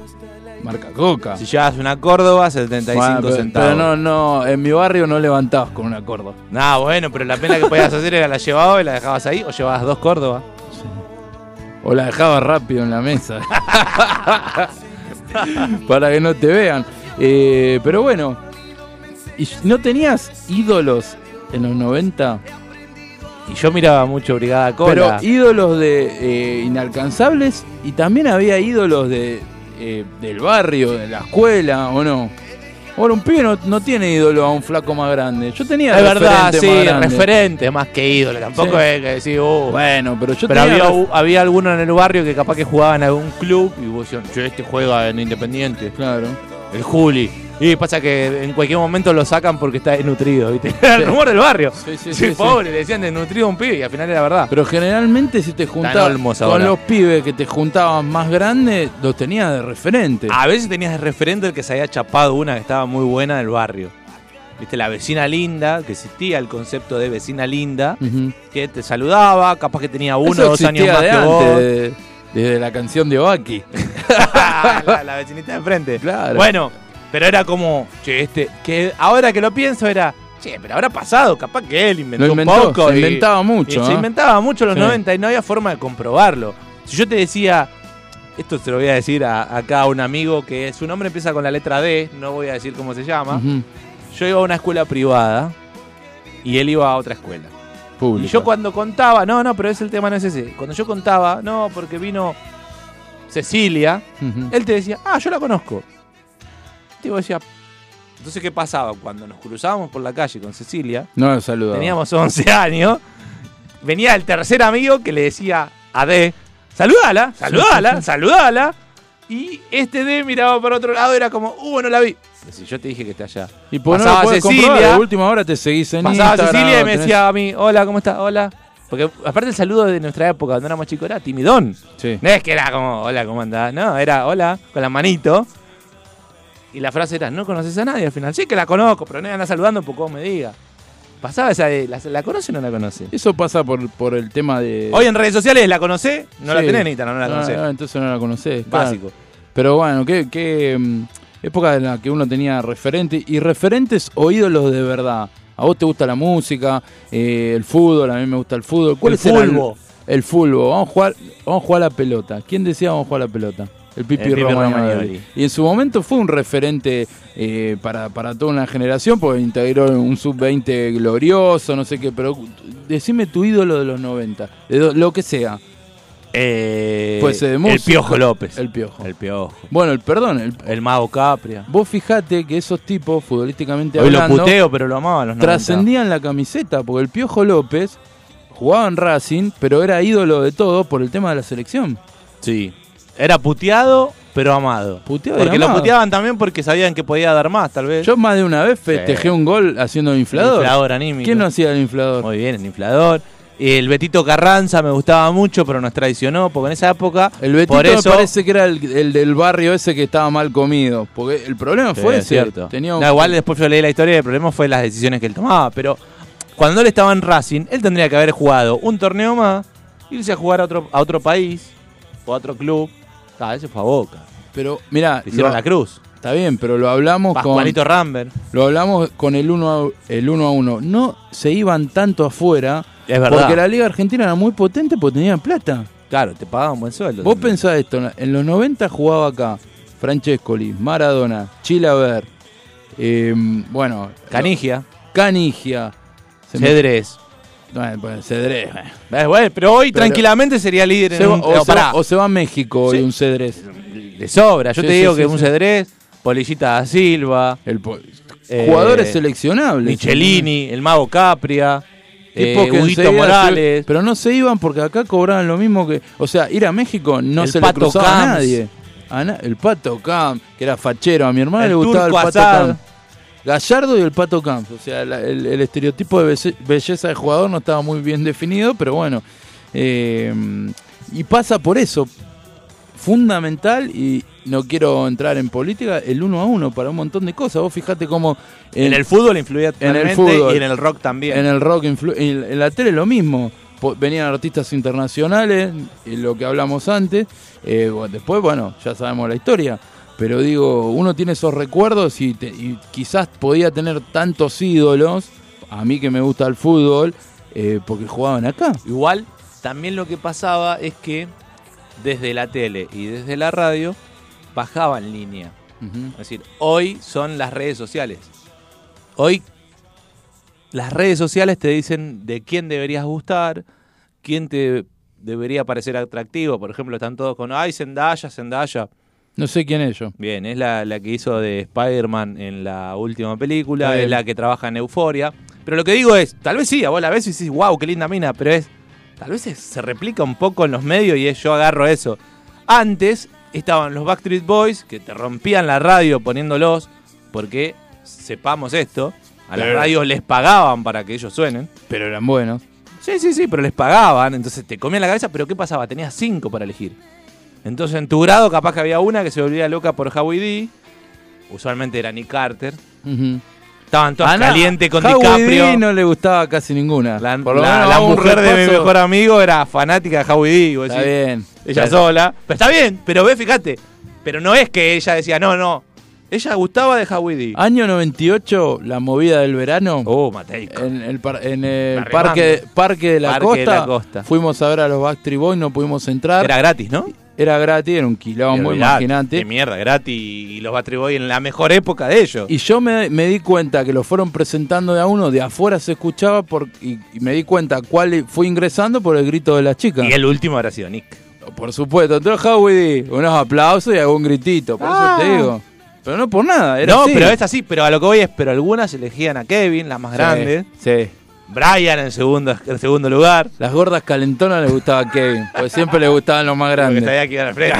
[SPEAKER 3] Marca coca.
[SPEAKER 2] Si llevas una Córdoba, 75
[SPEAKER 3] Bueno, pero,
[SPEAKER 2] centavos.
[SPEAKER 3] pero no, no, en mi barrio no levantabas con una corda.
[SPEAKER 2] Nah, bueno, pero la pena que podías hacer era la llevabas y la dejabas ahí o llevabas dos Córdoba.
[SPEAKER 3] O la dejabas rápido en la mesa. Para que no te vean. Eh, pero bueno, ¿y no tenías ídolos en los 90?
[SPEAKER 2] Y yo miraba mucho Brigada Cola.
[SPEAKER 3] Pero ídolos de eh, inalcanzables y también había ídolos de eh, del barrio, de la escuela, ¿o no? Ahora un pibe no, no tiene ídolo a un flaco más grande. Yo tenía
[SPEAKER 2] es verdad, sí,
[SPEAKER 3] más
[SPEAKER 2] referente más que ídolo. Tampoco
[SPEAKER 3] Sí.
[SPEAKER 2] es que decís, uh.
[SPEAKER 3] Bueno, pero yo
[SPEAKER 2] pero
[SPEAKER 3] tenía
[SPEAKER 2] había, había algunos en el barrio que capaz que jugaban en algún club y vos decían, che, este juega en Independiente,
[SPEAKER 3] Claro.
[SPEAKER 2] el Juli. Y pasa que en cualquier momento lo sacan porque está desnutrido, ¿viste? Era el rumor del barrio.
[SPEAKER 3] Sí, sí,
[SPEAKER 2] Sí,
[SPEAKER 3] sí,
[SPEAKER 2] pobre, le decían desnutrido a un pibe y al final era verdad.
[SPEAKER 3] Pero generalmente si te juntabas con
[SPEAKER 2] ahora.
[SPEAKER 3] los pibes que te juntaban más grandes, los tenías de referente.
[SPEAKER 2] A veces tenías de referente el que se había chapado una que estaba muy buena del barrio. Viste, la vecina linda, que existía el concepto de vecina linda, que te saludaba, capaz que tenía uno o dos años más
[SPEAKER 3] de
[SPEAKER 2] que vos.
[SPEAKER 3] de- desde la canción de Baki.
[SPEAKER 2] la, la vecinita de enfrente.
[SPEAKER 3] Claro.
[SPEAKER 2] Bueno, pero era como, che, este, que ahora que lo pienso era, che, pero habrá pasado, capaz que él inventó, un poco.
[SPEAKER 3] se
[SPEAKER 2] y-
[SPEAKER 3] inventaba mucho,
[SPEAKER 2] y se inventaba mucho en los
[SPEAKER 3] Sí.
[SPEAKER 2] 90 y no había forma de comprobarlo. Si yo te decía, esto se lo voy a decir a, acá a un amigo que su nombre empieza con la letra D, no voy a decir cómo se llama. Yo iba a una escuela privada y él iba a otra escuela.
[SPEAKER 3] Pública.
[SPEAKER 2] Y yo cuando contaba, no, no, pero es el tema no es ese. Cuando yo contaba, no, porque vino Cecilia, él te decía, ah, yo la conozco. Y vos decía, entonces, ¿qué pasaba? Cuando nos cruzábamos por la calle con Cecilia,
[SPEAKER 3] No saludaba.
[SPEAKER 2] teníamos 11 años, venía el tercer amigo que le decía a D, saludala, saludala, saludala. Y este D miraba por otro lado, era como, uh, no la vi. Si yo te dije que está allá.
[SPEAKER 3] Y no
[SPEAKER 2] Pasaba Cecilia.
[SPEAKER 3] de última hora te seguís en
[SPEAKER 2] Pasaba
[SPEAKER 3] Instagram,
[SPEAKER 2] Cecilia y me
[SPEAKER 3] tenés-
[SPEAKER 2] decía a mí, hola, ¿cómo estás? Hola. Porque aparte el saludo de nuestra época, cuando éramos chicos, era timidón.
[SPEAKER 3] Sí.
[SPEAKER 2] No es que era como, hola, ¿cómo andás? No, era hola, con la manito. Y la frase era, no conoces a nadie al final. Sí que la conozco, pero no anda saludando porque vos me diga. Pasaba esa de, ¿la, la conoce o no la conoce?
[SPEAKER 3] Eso pasa por, por el tema de...
[SPEAKER 2] Hoy en redes sociales la conoce, no la tenés en Instagram, no la
[SPEAKER 3] Ah,
[SPEAKER 2] conocés.
[SPEAKER 3] ah, entonces no la conocés. claro.
[SPEAKER 2] Básico.
[SPEAKER 3] Pero bueno, qué, qué mm, época en la que uno tenía referentes y referentes o ídolos de verdad. A vos te gusta la música, eh, el fútbol, a mí me gusta el fútbol. ¿Cuáles
[SPEAKER 2] El
[SPEAKER 3] eran?
[SPEAKER 2] fulbo.
[SPEAKER 3] El fútbol. Vamos a jugar, vamos a jugar a la pelota. ¿Quién decía vamos a jugar a la pelota? El Pipi,
[SPEAKER 2] El Pipi
[SPEAKER 3] Romagnoli.
[SPEAKER 2] Romagnoli.
[SPEAKER 3] Y en su momento fue un referente eh, para, para toda una generación porque integró un sub-20 glorioso, no sé qué. Pero decime tu ídolo de los 90, de do- lo que sea.
[SPEAKER 2] Eh,
[SPEAKER 3] ser de
[SPEAKER 2] el
[SPEAKER 3] música.
[SPEAKER 2] Piojo López.
[SPEAKER 3] El Piojo.
[SPEAKER 2] El Piojo.
[SPEAKER 3] Bueno, el perdón, el,
[SPEAKER 2] El Mago Capria.
[SPEAKER 3] Vos fijate que esos tipos, futbolísticamente
[SPEAKER 2] Hoy lo
[SPEAKER 3] hablando,
[SPEAKER 2] puteo, pero lo amaba a los 90.
[SPEAKER 3] trascendían la camiseta, porque el Piojo López jugaba en Racing, pero era ídolo de todo por el tema de la selección.
[SPEAKER 2] Sí. Era puteado, pero amado.
[SPEAKER 3] Puteado y
[SPEAKER 2] porque lo puteaban también porque sabían que podía dar más, tal vez.
[SPEAKER 3] Yo más de una vez festejé un gol haciendo el inflador.
[SPEAKER 2] Inflador anímico.
[SPEAKER 3] ¿Quién no hacía el inflador?
[SPEAKER 2] Muy bien, el inflador. El Betito Carranza me gustaba mucho, pero nos traicionó, porque en esa época.
[SPEAKER 3] El Betito
[SPEAKER 2] por eso,
[SPEAKER 3] me parece que era el, el del barrio ese que estaba mal comido. Porque el problema
[SPEAKER 2] Sí,
[SPEAKER 3] fue ese.
[SPEAKER 2] cierto.
[SPEAKER 3] Tenía un-
[SPEAKER 2] No, igual después yo leí la historia y el problema fue las decisiones que él tomaba. Pero cuando él estaba en Racing, él tendría que haber jugado un torneo más, irse a jugar a otro, a otro país o a otro club. Ah, ese fue a Boca.
[SPEAKER 3] Pero, mirá,
[SPEAKER 2] Le hicieron
[SPEAKER 3] lo-
[SPEAKER 2] la cruz.
[SPEAKER 3] está bien, pero lo hablamos con.
[SPEAKER 2] Pascualito Rambert.
[SPEAKER 3] Lo hablamos con el 1 a, el uno a uno. No se iban tanto afuera
[SPEAKER 2] Es verdad.
[SPEAKER 3] porque la Liga Argentina era muy potente porque tenían plata.
[SPEAKER 2] Claro, te pagaban buen sueldo.
[SPEAKER 3] Vos
[SPEAKER 2] también.
[SPEAKER 3] pensás esto, en los 90 jugaba acá Francescoli, Maradona, Chilaver, eh, bueno,
[SPEAKER 2] Canigia,
[SPEAKER 3] Canigia,
[SPEAKER 2] Cedrés.
[SPEAKER 3] Bueno, pues, Cedrés, eh.
[SPEAKER 2] Eh, bueno, pero hoy
[SPEAKER 3] Pero-
[SPEAKER 2] tranquilamente sería líder en
[SPEAKER 3] Se va-
[SPEAKER 2] un-
[SPEAKER 3] o,
[SPEAKER 2] eh,
[SPEAKER 3] se
[SPEAKER 2] pará,
[SPEAKER 3] va, o se va a México
[SPEAKER 2] Sí.
[SPEAKER 3] y un Cedrés.
[SPEAKER 2] de sobra. Yo
[SPEAKER 3] Sí,
[SPEAKER 2] te digo
[SPEAKER 3] sí,
[SPEAKER 2] que
[SPEAKER 3] sí.
[SPEAKER 2] un Cedrés, Polillita da Silva,
[SPEAKER 3] El po-
[SPEAKER 2] Eh,
[SPEAKER 3] jugadores seleccionables.
[SPEAKER 2] Michelini, el Mago Capria. Tipo
[SPEAKER 3] que
[SPEAKER 2] Huguito
[SPEAKER 3] enseguida
[SPEAKER 2] Morales.
[SPEAKER 3] pero no se iban porque acá cobraban lo mismo que. O sea, ir a México no
[SPEAKER 2] El
[SPEAKER 3] se le
[SPEAKER 2] Pato
[SPEAKER 3] cruzaba a
[SPEAKER 2] Camps.
[SPEAKER 3] nadie. A na- el Pato Camp, que era fachero. A mi hermana
[SPEAKER 2] El
[SPEAKER 3] le gustaba el
[SPEAKER 2] Turco
[SPEAKER 3] Pato. Camp. Gallardo y el Pato Camps. O sea, la- el, el estereotipo de belle- belleza del jugador no estaba muy bien definido, pero bueno. eh, y pasa por eso. Fundamental, y no quiero entrar en política, el uno a uno para un montón de cosas. Vos fijate cómo.
[SPEAKER 2] En el fútbol influía
[SPEAKER 3] en el
[SPEAKER 2] totalmente
[SPEAKER 3] fútbol.
[SPEAKER 2] y en el rock también.
[SPEAKER 3] En el rock, en, en la tele lo mismo. Venían artistas internacionales, y lo que hablamos antes. Eh, después, bueno, ya sabemos la historia. Pero digo, uno tiene esos recuerdos y, te- y quizás podía tener tantos ídolos, a mí que me gusta el fútbol, eh, porque jugaban acá.
[SPEAKER 2] Igual, también lo que pasaba es que desde la tele y desde la radio bajaban línea. Es decir, hoy son las redes sociales. Hoy las redes sociales te dicen de quién deberías gustar, quién te debería parecer atractivo. Por ejemplo, están todos con, ay, Zendaya, Zendaya.
[SPEAKER 3] No sé quién es yo.
[SPEAKER 2] Bien, es la, la que hizo de Spider-Man en la última película, es la que trabaja en Euforia. Pero lo que digo es, tal vez sí, a vos la ves y decís, wow, qué linda mina, pero es, tal vez es- se replica un poco en los medios y es, yo agarro eso. Antes estaban los Backstreet Boys que te rompían la radio poniéndolos, porque sepamos esto, a las
[SPEAKER 3] Pero-
[SPEAKER 2] radios les pagaban para que ellos suenen.
[SPEAKER 3] Pero eran buenos.
[SPEAKER 2] Sí, sí, sí, pero les pagaban, entonces te comían la cabeza, pero ¿qué pasaba? Tenías cinco para elegir. Entonces en tu grado capaz que había una que se volvía loca por Howie D, usualmente era Nick Carter, estaban todas
[SPEAKER 3] A na-
[SPEAKER 2] calientes con
[SPEAKER 3] Howie
[SPEAKER 2] DiCaprio.
[SPEAKER 3] D no le gustaba casi ninguna.
[SPEAKER 2] La,
[SPEAKER 3] Por lo
[SPEAKER 2] la-
[SPEAKER 3] menos
[SPEAKER 2] la mujer de mi mejor amigo era fanática de Howie D, vos
[SPEAKER 3] Está
[SPEAKER 2] decís,
[SPEAKER 3] bien.
[SPEAKER 2] ella
[SPEAKER 3] Está-
[SPEAKER 2] sola. Pero está bien, pero ve, fíjate, pero no es que ella decía, no, no, ella gustaba de Howie D.
[SPEAKER 3] Año 98, la movida del verano.
[SPEAKER 2] Oh, Mateico.
[SPEAKER 3] En el, par- en el parque, parque, de la
[SPEAKER 2] Parque
[SPEAKER 3] Costa,
[SPEAKER 2] de la Costa.
[SPEAKER 3] fuimos a ver a los Backstreet Boys, no pudimos entrar.
[SPEAKER 2] Era gratis, ¿no?
[SPEAKER 3] Era gratis, era un quilombo, imagínate.
[SPEAKER 2] Qué mierda, gratis. Y los Boys en la mejor época de ellos.
[SPEAKER 3] Y yo me, me di cuenta que lo fueron presentando de a uno, de afuera se escuchaba por, y, y me di cuenta cuál fue ingresando por el grito de la chica.
[SPEAKER 2] Y el último habrá sido Nick.
[SPEAKER 3] Por supuesto, entonces Howie D, unos aplausos y algún gritito, por
[SPEAKER 2] Ah.
[SPEAKER 3] eso te digo. Pero no por nada, era
[SPEAKER 2] no,
[SPEAKER 3] así.
[SPEAKER 2] pero es así, pero a lo que voy es, pero algunas elegían a Kevin, las más
[SPEAKER 3] Sí,
[SPEAKER 2] grandes.
[SPEAKER 3] Sí.
[SPEAKER 2] Brian en segundo, en segundo lugar.
[SPEAKER 3] Las gordas calentonas les gustaba a Kevin, porque siempre le gustaban los más
[SPEAKER 2] Porque
[SPEAKER 3] grandes.
[SPEAKER 2] sabía que al frente.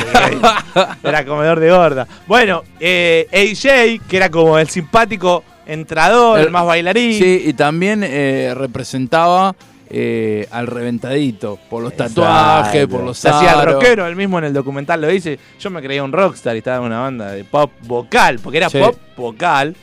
[SPEAKER 2] era comedor de gorda. Bueno, eh, AJ, que era como el simpático entrador, el,
[SPEAKER 3] El-
[SPEAKER 2] más bailarín.
[SPEAKER 3] Sí, y también eh, representaba eh, al reventadito, por los tatuajes, por los
[SPEAKER 2] Se hacía el
[SPEAKER 3] aros.
[SPEAKER 2] rockero, él mismo en el documental lo dice. Yo me creía un rockstar y estaba en una banda de pop vocal, porque era
[SPEAKER 3] Sí.
[SPEAKER 2] pop vocal.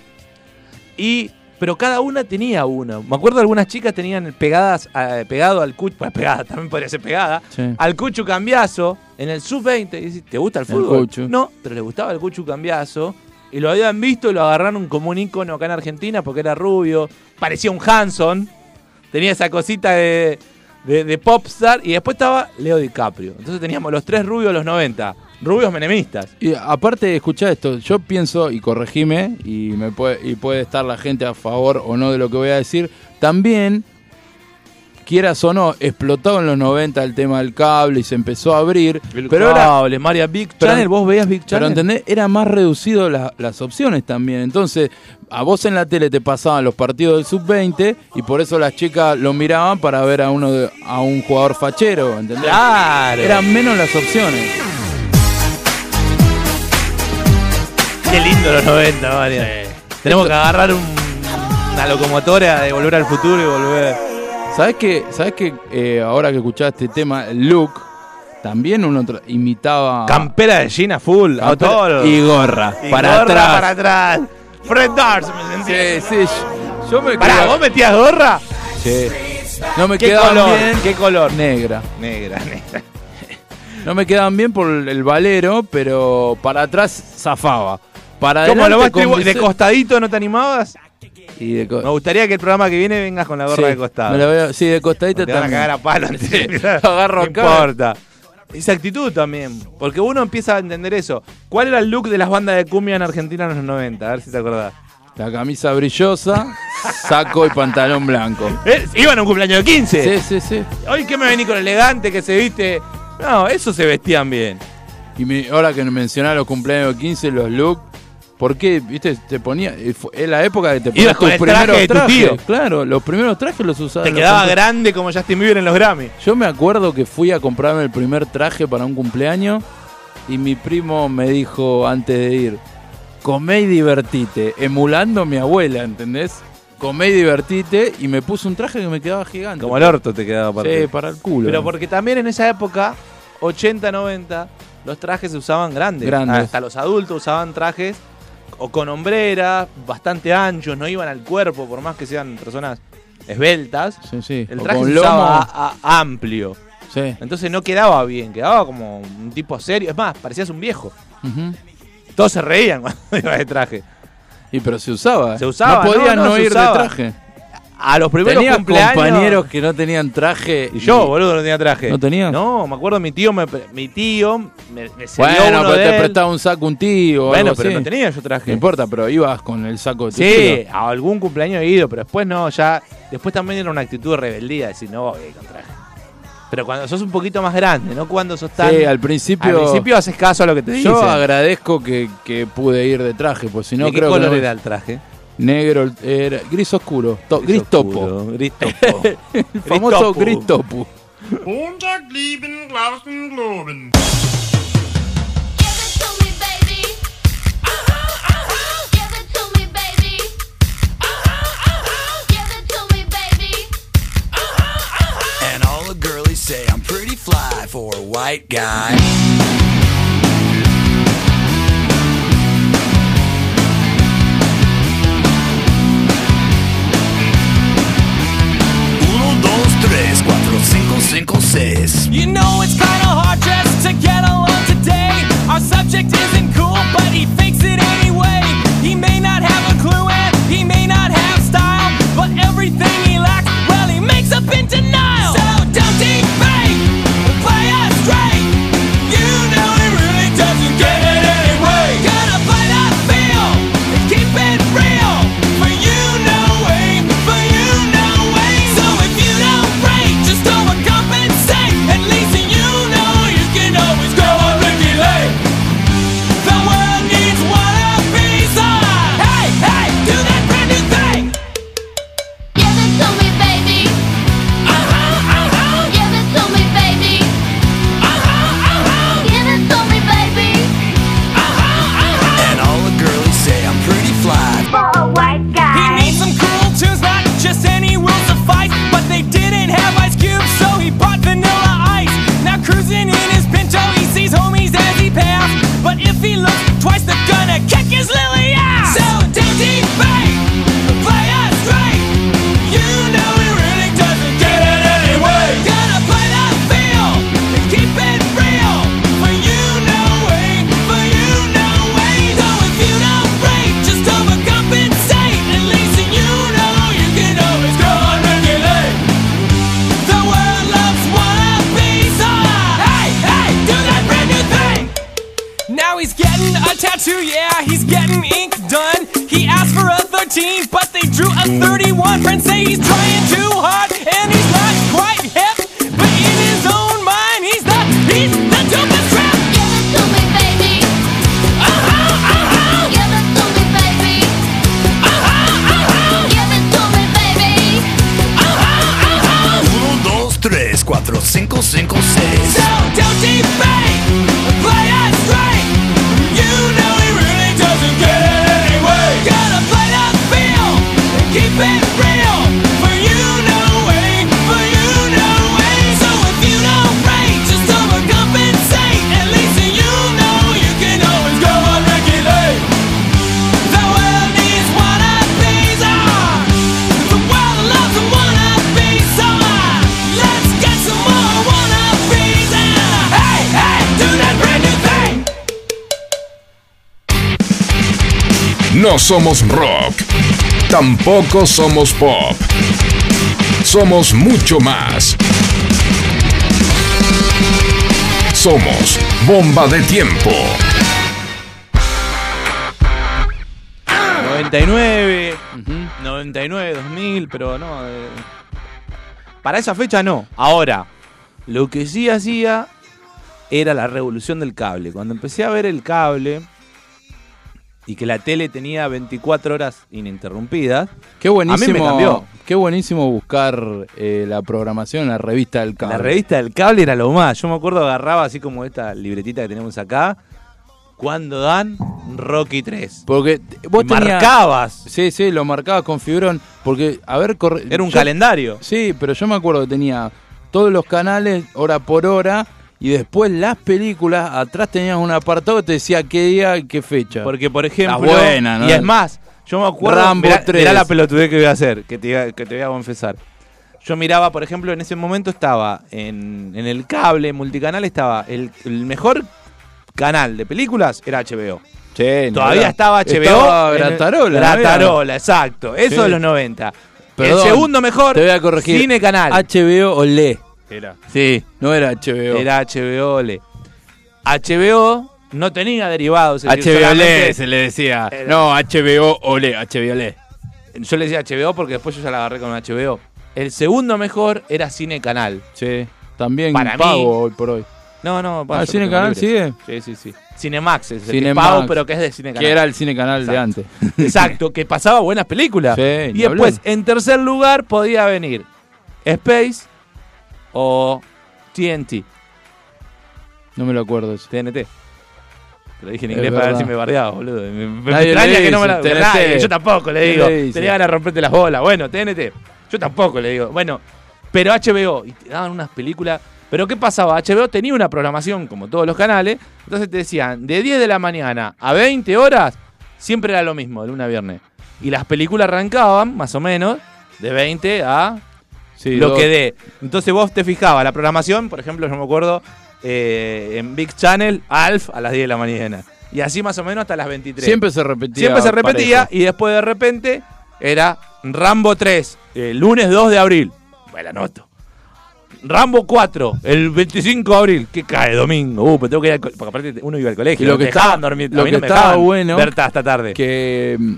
[SPEAKER 2] Y, pero cada una tenía uno. Me acuerdo algunas chicas tenían pegadas, eh, pegado al cucho, pues pegada, también podría ser pegada,
[SPEAKER 3] Sí.
[SPEAKER 2] al cucho cambiazo en el sub-20. Y decís, ¿te gusta
[SPEAKER 3] el
[SPEAKER 2] fútbol? No, pero le gustaba el cucho cambiazo. Y lo habían visto y lo agarraron como un ícono acá en Argentina porque era rubio. Parecía un Hanson. Tenía esa cosita de, de, de popstar. Y después estaba Leo DiCaprio. Entonces teníamos los tres rubios de los 90. Rubios menemistas.
[SPEAKER 3] Y aparte, escuchá esto, yo pienso, y corregime, y, me puede, y puede estar la gente a favor o no de lo que voy a decir, también, quieras o no, explotado en los 90 el tema del cable y se empezó a abrir, pero era,
[SPEAKER 2] cable, María Big
[SPEAKER 3] pero-
[SPEAKER 2] Channel. ¿Vos veías Big
[SPEAKER 3] pero
[SPEAKER 2] Channel?
[SPEAKER 3] ¿entendés? Era más reducido la- las opciones también. Entonces, a vos en la tele te pasaban los partidos del sub-20 y por eso las chicas lo miraban para ver a uno de- a un jugador fachero, ¿entendés?
[SPEAKER 2] Claro.
[SPEAKER 3] Eran menos las opciones.
[SPEAKER 2] Qué lindo los 90, María. Tenemos que agarrar un- una locomotora de volver al futuro y volver.
[SPEAKER 3] ¿Sabes que, ¿sabes que eh, ahora que escuchaste este tema, look, también uno imitaba...
[SPEAKER 2] Campera de Gina full, a todo.
[SPEAKER 3] y gorra,
[SPEAKER 2] Y
[SPEAKER 3] para
[SPEAKER 2] gorra
[SPEAKER 3] atrás.
[SPEAKER 2] Para atrás. Fred Durst me sentía.
[SPEAKER 3] Sí, sí, yo- me
[SPEAKER 2] Pará,
[SPEAKER 3] quedaba-
[SPEAKER 2] ¿vos metías gorra?
[SPEAKER 3] Sí. No me
[SPEAKER 2] ¿Qué
[SPEAKER 3] quedaban
[SPEAKER 2] color?
[SPEAKER 3] bien.
[SPEAKER 2] ¿Qué color?
[SPEAKER 3] Negra.
[SPEAKER 2] Negra, negra.
[SPEAKER 3] No me quedaban bien por el valero, pero para atrás zafaba. Para
[SPEAKER 2] ¿Cómo lo
[SPEAKER 3] con
[SPEAKER 2] de costadito no te animabas?
[SPEAKER 3] y de co-
[SPEAKER 2] Me gustaría que el programa que viene vengas con la gorra
[SPEAKER 3] Sí,
[SPEAKER 2] de costado.
[SPEAKER 3] me la veo- sí, de costadito
[SPEAKER 2] te van a cagar a palo
[SPEAKER 3] Sí, agarro
[SPEAKER 2] No importa. Esa actitud también. Porque uno empieza a entender eso. ¿Cuál era el look de las bandas de cumbia en Argentina en los 90? A ver si te acordás.
[SPEAKER 3] La camisa brillosa, saco y pantalón blanco.
[SPEAKER 2] Eh, Iban a un cumpleaños de 15.
[SPEAKER 3] Sí, sí, sí.
[SPEAKER 2] Hoy que me vení con elegante, que se viste. No, eso se vestían bien.
[SPEAKER 3] Y me- ahora que mencionás los cumpleaños de 15, los looks, ¿Por qué? ¿Viste? Te ponía. eh, Es la época que te ponías
[SPEAKER 2] con
[SPEAKER 3] tus
[SPEAKER 2] el traje
[SPEAKER 3] primeros
[SPEAKER 2] de tu
[SPEAKER 3] trajes.
[SPEAKER 2] tío.
[SPEAKER 3] Claro, los primeros trajes los usaba.
[SPEAKER 2] Te quedaba grande como Justin Bieber en los Grammy.
[SPEAKER 3] Yo me acuerdo que fui a comprarme el primer traje para un cumpleaños y mi primo me dijo antes de ir, comé y divertite, emulando a mi abuela, ¿entendés? Comé y divertite y me puso un traje que me quedaba gigante.
[SPEAKER 2] Como el orto te quedaba aparte.
[SPEAKER 3] Sí, para el culo.
[SPEAKER 2] Pero porque también en esa época, 80, 90, los trajes se usaban grandes.
[SPEAKER 3] Grandes.
[SPEAKER 2] Hasta los adultos usaban trajes o con hombreras, bastante anchos, no iban al cuerpo, por más que sean personas esbeltas.
[SPEAKER 3] Sí, sí.
[SPEAKER 2] El traje se usaba a- a- amplio.
[SPEAKER 3] Sí.
[SPEAKER 2] Entonces no quedaba bien, quedaba como un tipo serio. Es más, parecías un viejo. Todos se reían cuando ibas de traje.
[SPEAKER 3] Y pero se usaba.
[SPEAKER 2] Se usaba,
[SPEAKER 3] No podías
[SPEAKER 2] no,
[SPEAKER 3] no,
[SPEAKER 2] no, se
[SPEAKER 3] ir
[SPEAKER 2] usaba.
[SPEAKER 3] de traje.
[SPEAKER 2] A los primeros
[SPEAKER 3] Tenía
[SPEAKER 2] cumpleaños.
[SPEAKER 3] compañeros que no tenían traje.
[SPEAKER 2] Y yo, boludo, no tenía traje.
[SPEAKER 3] ¿No tenías?
[SPEAKER 2] No, me acuerdo mi tío me, mi tío me, me
[SPEAKER 3] Bueno,
[SPEAKER 2] uno
[SPEAKER 3] pero
[SPEAKER 2] de
[SPEAKER 3] te
[SPEAKER 2] él.
[SPEAKER 3] prestaba un saco un tío. o
[SPEAKER 2] Bueno,
[SPEAKER 3] algo
[SPEAKER 2] pero
[SPEAKER 3] así.
[SPEAKER 2] no tenía yo
[SPEAKER 3] No
[SPEAKER 2] traje.
[SPEAKER 3] importa, pero ibas con el saco de tu
[SPEAKER 2] Sí,
[SPEAKER 3] tío.
[SPEAKER 2] a algún cumpleaños he ido, pero después no, ya. Después también era una actitud de rebeldía, decir, no voy a ir con traje. Pero cuando sos un poquito más grande, no cuando sos tan.
[SPEAKER 3] Sí, al principio.
[SPEAKER 2] al principio haces caso a lo que te dicen.
[SPEAKER 3] Yo agradezco que, que pude ir de traje, pues si no
[SPEAKER 2] ¿De qué
[SPEAKER 3] creo
[SPEAKER 2] color
[SPEAKER 3] que no-
[SPEAKER 2] era el traje?
[SPEAKER 3] Negro, era gris oscuro, to- gris, topo,
[SPEAKER 2] oscuro, Gris topo.
[SPEAKER 3] el famoso
[SPEAKER 2] topo.
[SPEAKER 3] gris topo.
[SPEAKER 7] Montag lieben, Glauben, Globen.
[SPEAKER 8] Give it to me, baby. Give it to me, baby. Give it to me, baby.
[SPEAKER 9] And all the girlies say I'm pretty fly for a white guy. Cinco, cinco.
[SPEAKER 10] You know it's kinda hard just to get along today. Our subject isn't cool, but he fakes No
[SPEAKER 1] somos rock. Tampoco somos pop. Somos mucho más. Somos bomba de tiempo.
[SPEAKER 2] 99, 99, 2000, pero no. eh, para esa fecha no. Ahora, lo que sí hacía era la revolución del cable. Cuando empecé a ver el cable, y que la tele tenía 24 horas ininterrumpidas.
[SPEAKER 3] Qué
[SPEAKER 2] A mí
[SPEAKER 3] buenísimo.
[SPEAKER 2] me cambió.
[SPEAKER 3] Qué buenísimo buscar eh, la programación en la revista del cable.
[SPEAKER 2] La revista del cable era lo más. Yo me acuerdo agarraba así como esta libretita que tenemos acá. Cuando dan Rocky 3.
[SPEAKER 3] Porque vos tenías-
[SPEAKER 2] marcabas.
[SPEAKER 3] Sí, sí, lo marcabas con fibrón. Porque, a ver, corre-
[SPEAKER 2] Era un
[SPEAKER 3] yo-
[SPEAKER 2] calendario.
[SPEAKER 3] Sí, pero yo me acuerdo que tenía todos los canales, hora por hora, y después las películas, atrás tenías un apartado que te decía qué día y qué fecha.
[SPEAKER 2] Porque, por ejemplo.
[SPEAKER 3] Buena, ¿no?
[SPEAKER 2] Y es más, yo me acuerdo.
[SPEAKER 3] Rambo
[SPEAKER 2] mirá,
[SPEAKER 3] 3.
[SPEAKER 2] mirá la pelotudez que voy a hacer, que te, que te voy a confesar. Yo miraba, por ejemplo, en ese momento estaba en, en el cable multicanal, estaba el, el mejor canal de películas era HBO.
[SPEAKER 3] No,
[SPEAKER 2] Todavía
[SPEAKER 3] era-
[SPEAKER 2] estaba HBO.
[SPEAKER 3] Estaba Gratarola. ¿no?
[SPEAKER 2] Gratarola, exacto. Eso
[SPEAKER 3] Sí.
[SPEAKER 2] de los 90.
[SPEAKER 3] Perdón,
[SPEAKER 2] el segundo mejor,
[SPEAKER 3] Te voy a corregir.
[SPEAKER 2] Cine Canal.
[SPEAKER 3] HBO Olé.
[SPEAKER 2] Era. Sí,
[SPEAKER 3] No era HBO.
[SPEAKER 2] era HBO Ole. HBO no tenía derivados. es decir,
[SPEAKER 3] HBO Olé
[SPEAKER 2] solamente-
[SPEAKER 3] se le decía.
[SPEAKER 2] Era-
[SPEAKER 3] No, HBO Olé, HBO Olé.
[SPEAKER 2] Yo le decía HBO porque después yo ya la agarré con HBO. El segundo mejor era Cine Canal.
[SPEAKER 3] Sí, también
[SPEAKER 2] Para mí-
[SPEAKER 3] pago hoy por hoy.
[SPEAKER 2] No, no,
[SPEAKER 3] Ah,
[SPEAKER 2] yo
[SPEAKER 3] Cine Canal
[SPEAKER 2] libre.
[SPEAKER 3] sigue.
[SPEAKER 2] Sí, sí, sí. Cinemax es el que
[SPEAKER 3] Cinemax.
[SPEAKER 2] pago, pero que es de Cine Canal.
[SPEAKER 3] Que era el cine canal de antes.
[SPEAKER 2] Exacto, que pasaba buenas películas.
[SPEAKER 3] Sí,
[SPEAKER 2] y después, en tercer lugar, podía venir Space o TNT,
[SPEAKER 3] No me lo acuerdo eso.
[SPEAKER 2] TNT. Te lo dije en inglés para ver si me bardeaba, boludo. Me, me extraña que no me.
[SPEAKER 3] TNT.
[SPEAKER 2] Nadie, yo tampoco le
[SPEAKER 3] ¿Qué
[SPEAKER 2] digo. Tenía ganas de romperte las bolas. Bueno, TNT. Yo tampoco le digo. Bueno, pero HBO. Y te daban unas películas... Pero ¿qué pasaba? HBO tenía una programación, como todos los canales. Entonces te decían, de 10 de la mañana a 20 horas, siempre era lo mismo, de lunes a viernes. Y las películas arrancaban, más o menos, de 20 a
[SPEAKER 3] Sí,
[SPEAKER 2] lo
[SPEAKER 3] dos-
[SPEAKER 2] que dé. Entonces vos te fijabas la programación, por ejemplo, yo me acuerdo eh, en Big Channel, Alf a las 10 de la mañana. Y así más o menos hasta las 23.
[SPEAKER 3] Siempre se repetía.
[SPEAKER 2] Siempre se repetía
[SPEAKER 3] parejo.
[SPEAKER 2] y después de repente era Rambo 3, el lunes 2 de abril. Me la anoto. Rambo 4, el 25 de abril. ¿Qué cae? Domingo. Uh, pero tengo que ir al Porque aparte uno iba al colegio.
[SPEAKER 3] Y lo que
[SPEAKER 2] te dejaban dormir.
[SPEAKER 3] lo
[SPEAKER 2] a mí
[SPEAKER 3] que
[SPEAKER 2] no me
[SPEAKER 3] estaba bueno-
[SPEAKER 2] ver hasta tarde.
[SPEAKER 3] que mm,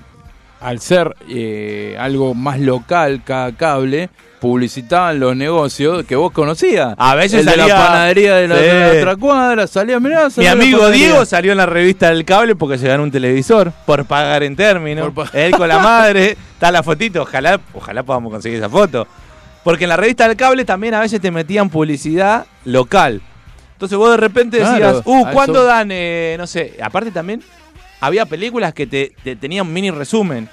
[SPEAKER 3] al ser eh, algo más local cada cable, publicitaban los negocios que vos conocías.
[SPEAKER 2] A veces
[SPEAKER 3] el de
[SPEAKER 2] salía-
[SPEAKER 3] la panadería de la,
[SPEAKER 2] Sí.
[SPEAKER 3] de la otra cuadra, salía, mirá,
[SPEAKER 2] Mi
[SPEAKER 3] salió la
[SPEAKER 2] amigo. Diego salió en la revista del cable porque se ganó un televisor por pagar en términos.
[SPEAKER 3] Pa-
[SPEAKER 2] Él con la madre, está la fotito, ojalá, ojalá podamos conseguir esa foto. Porque en la revista del cable también a veces te metían publicidad local. Entonces vos de repente decías,
[SPEAKER 3] Claro,
[SPEAKER 2] uh, ¿cuándo
[SPEAKER 3] eso-
[SPEAKER 2] dan, eh, no sé? Aparte también había películas que te, te tenían mini resumen.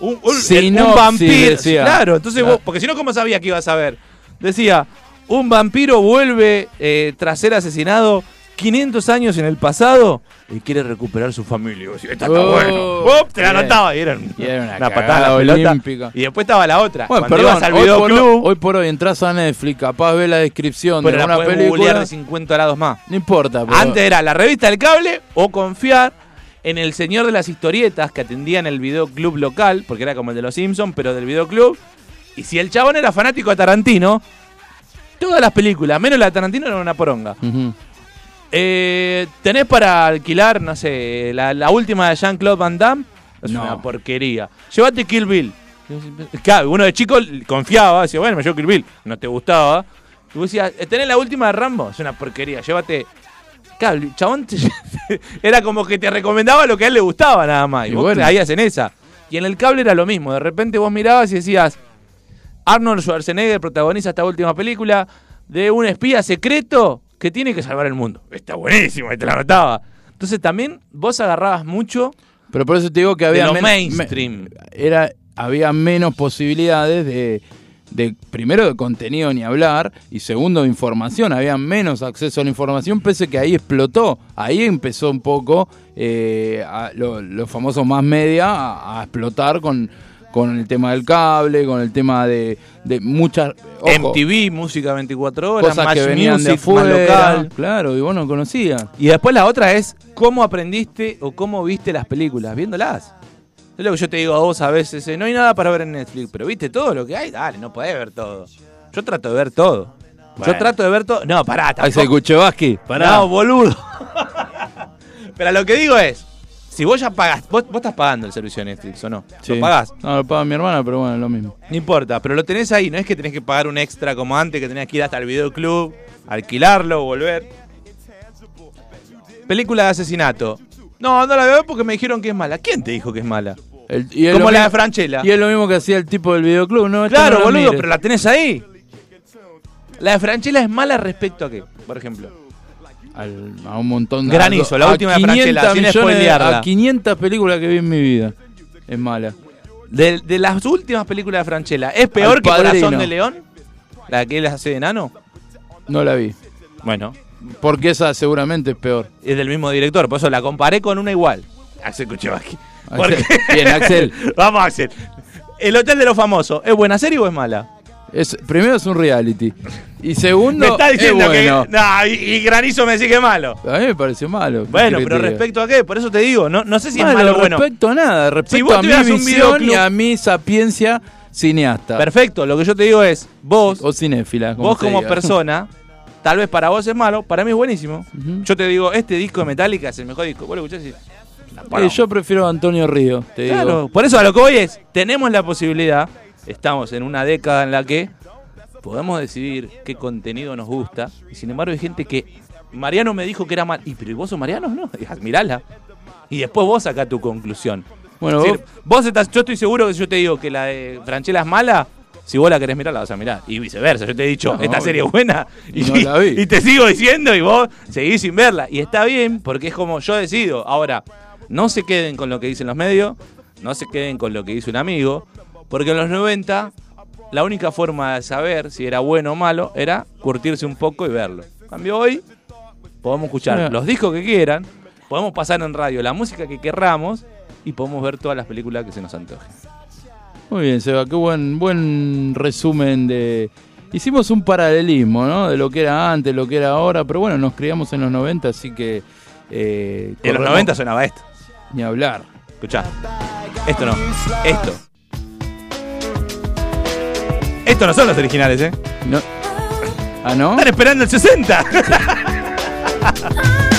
[SPEAKER 2] Un, un, un vampiro.
[SPEAKER 3] decía.
[SPEAKER 2] Claro, entonces
[SPEAKER 3] Claro.
[SPEAKER 2] vos, porque si no, ¿cómo sabía que ibas a ver? Decía, un vampiro vuelve eh, tras ser asesinado 500 años en el pasado y quiere recuperar su familia. Y Esta está
[SPEAKER 3] Oh,
[SPEAKER 2] bueno. Te la anotaba y era, un-
[SPEAKER 3] Y era una
[SPEAKER 2] una patada
[SPEAKER 3] olímpica.
[SPEAKER 2] Y después estaba la otra.
[SPEAKER 3] Bueno,
[SPEAKER 2] Cuando
[SPEAKER 3] perdón,
[SPEAKER 2] ibas al
[SPEAKER 3] hoy, por hoy,
[SPEAKER 2] videoclub,
[SPEAKER 3] hoy por hoy entras a Netflix, capaz ves la descripción
[SPEAKER 2] pero
[SPEAKER 3] de
[SPEAKER 2] la
[SPEAKER 3] una película.
[SPEAKER 2] de 50 grados más.
[SPEAKER 3] No importa, pero
[SPEAKER 2] Antes era la revista del cable o confiar en el señor de las historietas que atendía en el videoclub local, porque era como el de los Simpsons, pero del videoclub. Y si el chabón era fanático de Tarantino, todas las películas, menos la de Tarantino, eran una poronga. Eh, ¿Tenés para alquilar, no sé, la, la última de Jean-Claude Van Damme? Es
[SPEAKER 3] No.
[SPEAKER 2] una porquería. Llévate Kill Bill. Claro, uno de chico confiaba, decía, bueno, me llevo Kill Bill. No te gustaba. Y vos decías, ¿tenés la última de Rambo? Es una porquería. Llévate. Claro, el chabón te- era como que te recomendaba lo que a él le gustaba nada más. Y,
[SPEAKER 3] Y
[SPEAKER 2] vos
[SPEAKER 3] bueno.
[SPEAKER 2] caías en esa. Y en el cable era lo mismo. De repente vos mirabas y decías, Arnold Schwarzenegger protagoniza esta última película de un espía secreto que tiene que salvar el mundo. Está buenísimo, y te la notaba. Entonces también vos agarrabas mucho
[SPEAKER 3] Pero por eso te digo que
[SPEAKER 2] de
[SPEAKER 3] había
[SPEAKER 2] lo
[SPEAKER 3] men-
[SPEAKER 2] mainstream.
[SPEAKER 3] me- era había menos posibilidades de, de primero de contenido ni hablar y segundo de información. Había menos acceso a la información pese que ahí explotó. Ahí empezó un poco eh, lo- los famosos más media a, a explotar con con el tema del cable con el tema de, de muchas ojo,
[SPEAKER 2] MTV, música 24 horas,
[SPEAKER 3] cosas que venían de
[SPEAKER 2] más
[SPEAKER 3] afuera.
[SPEAKER 2] Local.
[SPEAKER 3] claro y vos no conocías.
[SPEAKER 2] Y después la otra es cómo aprendiste o cómo viste las películas, viéndolas. Es lo que yo te digo a vos a veces, eh, no hay nada para ver en Netflix, pero viste todo lo que hay, dale, no podés ver todo. Yo trato de ver todo.
[SPEAKER 3] Bueno.
[SPEAKER 2] Yo trato de ver todo. No, pará,
[SPEAKER 3] ahí se
[SPEAKER 2] tampoco.
[SPEAKER 3] Kuchevaski pará
[SPEAKER 2] No, boludo. pero lo que digo es, si vos ya pagás, vos, vos estás pagando el servicio de Netflix o no,
[SPEAKER 3] Sí.
[SPEAKER 2] lo pagás.
[SPEAKER 3] no lo paga mi hermana pero bueno es lo mismo
[SPEAKER 2] No importa, pero lo tenés ahí, no es que tenés que pagar un extra como antes, que tenías que ir hasta el videoclub, alquilarlo, volver. Película de asesinato. No, no la veo porque me dijeron que es mala. ¿Quién te dijo que es mala?
[SPEAKER 3] El- y es
[SPEAKER 2] Como la
[SPEAKER 3] mismo-
[SPEAKER 2] de Franchella.
[SPEAKER 3] Y es lo mismo que hacía el tipo del videoclub, ¿no? Esta
[SPEAKER 2] Claro,
[SPEAKER 3] no
[SPEAKER 2] boludo,
[SPEAKER 3] mires.
[SPEAKER 2] pero la tenés ahí. La de Franchella es mala respecto a qué, por ejemplo.
[SPEAKER 3] Al- a un montón de.
[SPEAKER 2] Granizo, la última de
[SPEAKER 3] 500
[SPEAKER 2] Franchella, sin spoilearla.
[SPEAKER 3] A 500 películas que vi en mi vida. Es mala.
[SPEAKER 2] De, de las últimas películas de Franchella, ¿es peor
[SPEAKER 3] Al
[SPEAKER 2] que Corazón de León? ¿La que él hace de enano?
[SPEAKER 3] No la vi.
[SPEAKER 2] Bueno,
[SPEAKER 3] Porque esa seguramente es peor.
[SPEAKER 2] es del mismo director, por eso la comparé con una igual. Axel Kuchevaki.
[SPEAKER 3] Axel. Bien, Axel.
[SPEAKER 2] Vamos, Axel. El Hotel de los Famosos, ¿es buena serie o es mala?
[SPEAKER 3] Es, primero es un reality. Y segundo,
[SPEAKER 2] me está diciendo
[SPEAKER 3] es bueno.
[SPEAKER 2] que. No, y, y Granizo me dice que es malo.
[SPEAKER 3] A mí me pareció malo. ¿qué
[SPEAKER 2] Bueno, pero respecto a qué, por eso te digo, no, no sé si es
[SPEAKER 3] Malo,
[SPEAKER 2] malo o bueno.
[SPEAKER 3] respecto a nada, respecto
[SPEAKER 2] vos
[SPEAKER 3] a mi visión y a mi sapiencia cineasta.
[SPEAKER 2] Perfecto, lo que yo te digo es, vos,
[SPEAKER 3] O cinéfila. como
[SPEAKER 2] vos como
[SPEAKER 3] diga.
[SPEAKER 2] persona, tal vez para vos es malo, para mí es buenísimo. Yo te digo, este disco de Metallica es el mejor disco. Vos lo escuchás y "La
[SPEAKER 3] Eh,
[SPEAKER 2] paró".
[SPEAKER 3] yo prefiero a Antonio Río, te
[SPEAKER 2] Claro,
[SPEAKER 3] digo.
[SPEAKER 2] por eso a lo que voy es, tenemos la posibilidad, estamos en una década en la que podemos decidir qué contenido nos gusta, y sin embargo hay gente que, Mariano me dijo que era mal, y pero ¿y vos sos Mariano? No, mirala. Y después vos sacá tu conclusión.
[SPEAKER 3] Bueno,
[SPEAKER 2] Es
[SPEAKER 3] vos,
[SPEAKER 2] vos estás, yo estoy seguro que si yo te digo que la de Franchella es mala, si vos la querés mirar, la vas a mirar. Y viceversa, yo te he dicho,
[SPEAKER 3] No,
[SPEAKER 2] esta
[SPEAKER 3] no.
[SPEAKER 2] serie es buena, y,
[SPEAKER 3] No la vi.
[SPEAKER 2] y te sigo diciendo, y vos seguís sin verla. Y está bien, porque es como yo decido. Ahora, no se queden con lo que dicen los medios, no se queden con lo que dice un amigo, porque en los 90 la única forma de saber si era bueno o malo era curtirse un poco y verlo. En cambio hoy podemos escuchar los discos que quieran, podemos pasar en radio la música que querramos y podemos ver todas las películas que se nos antojen.
[SPEAKER 3] Muy bien, Seba, qué buen, buen resumen de... Hicimos un paralelismo, ¿no? De lo que era antes, lo que era ahora, pero bueno, nos criamos en los 90, así que... Eh,
[SPEAKER 2] En los
[SPEAKER 3] corremos-
[SPEAKER 2] 90 sonaba esto.
[SPEAKER 3] Ni hablar.
[SPEAKER 2] Escuchá. Esto no. Esto. Estos no son los originales, ¿eh?
[SPEAKER 3] No. ¿Ah, no?
[SPEAKER 2] Están esperando el 60.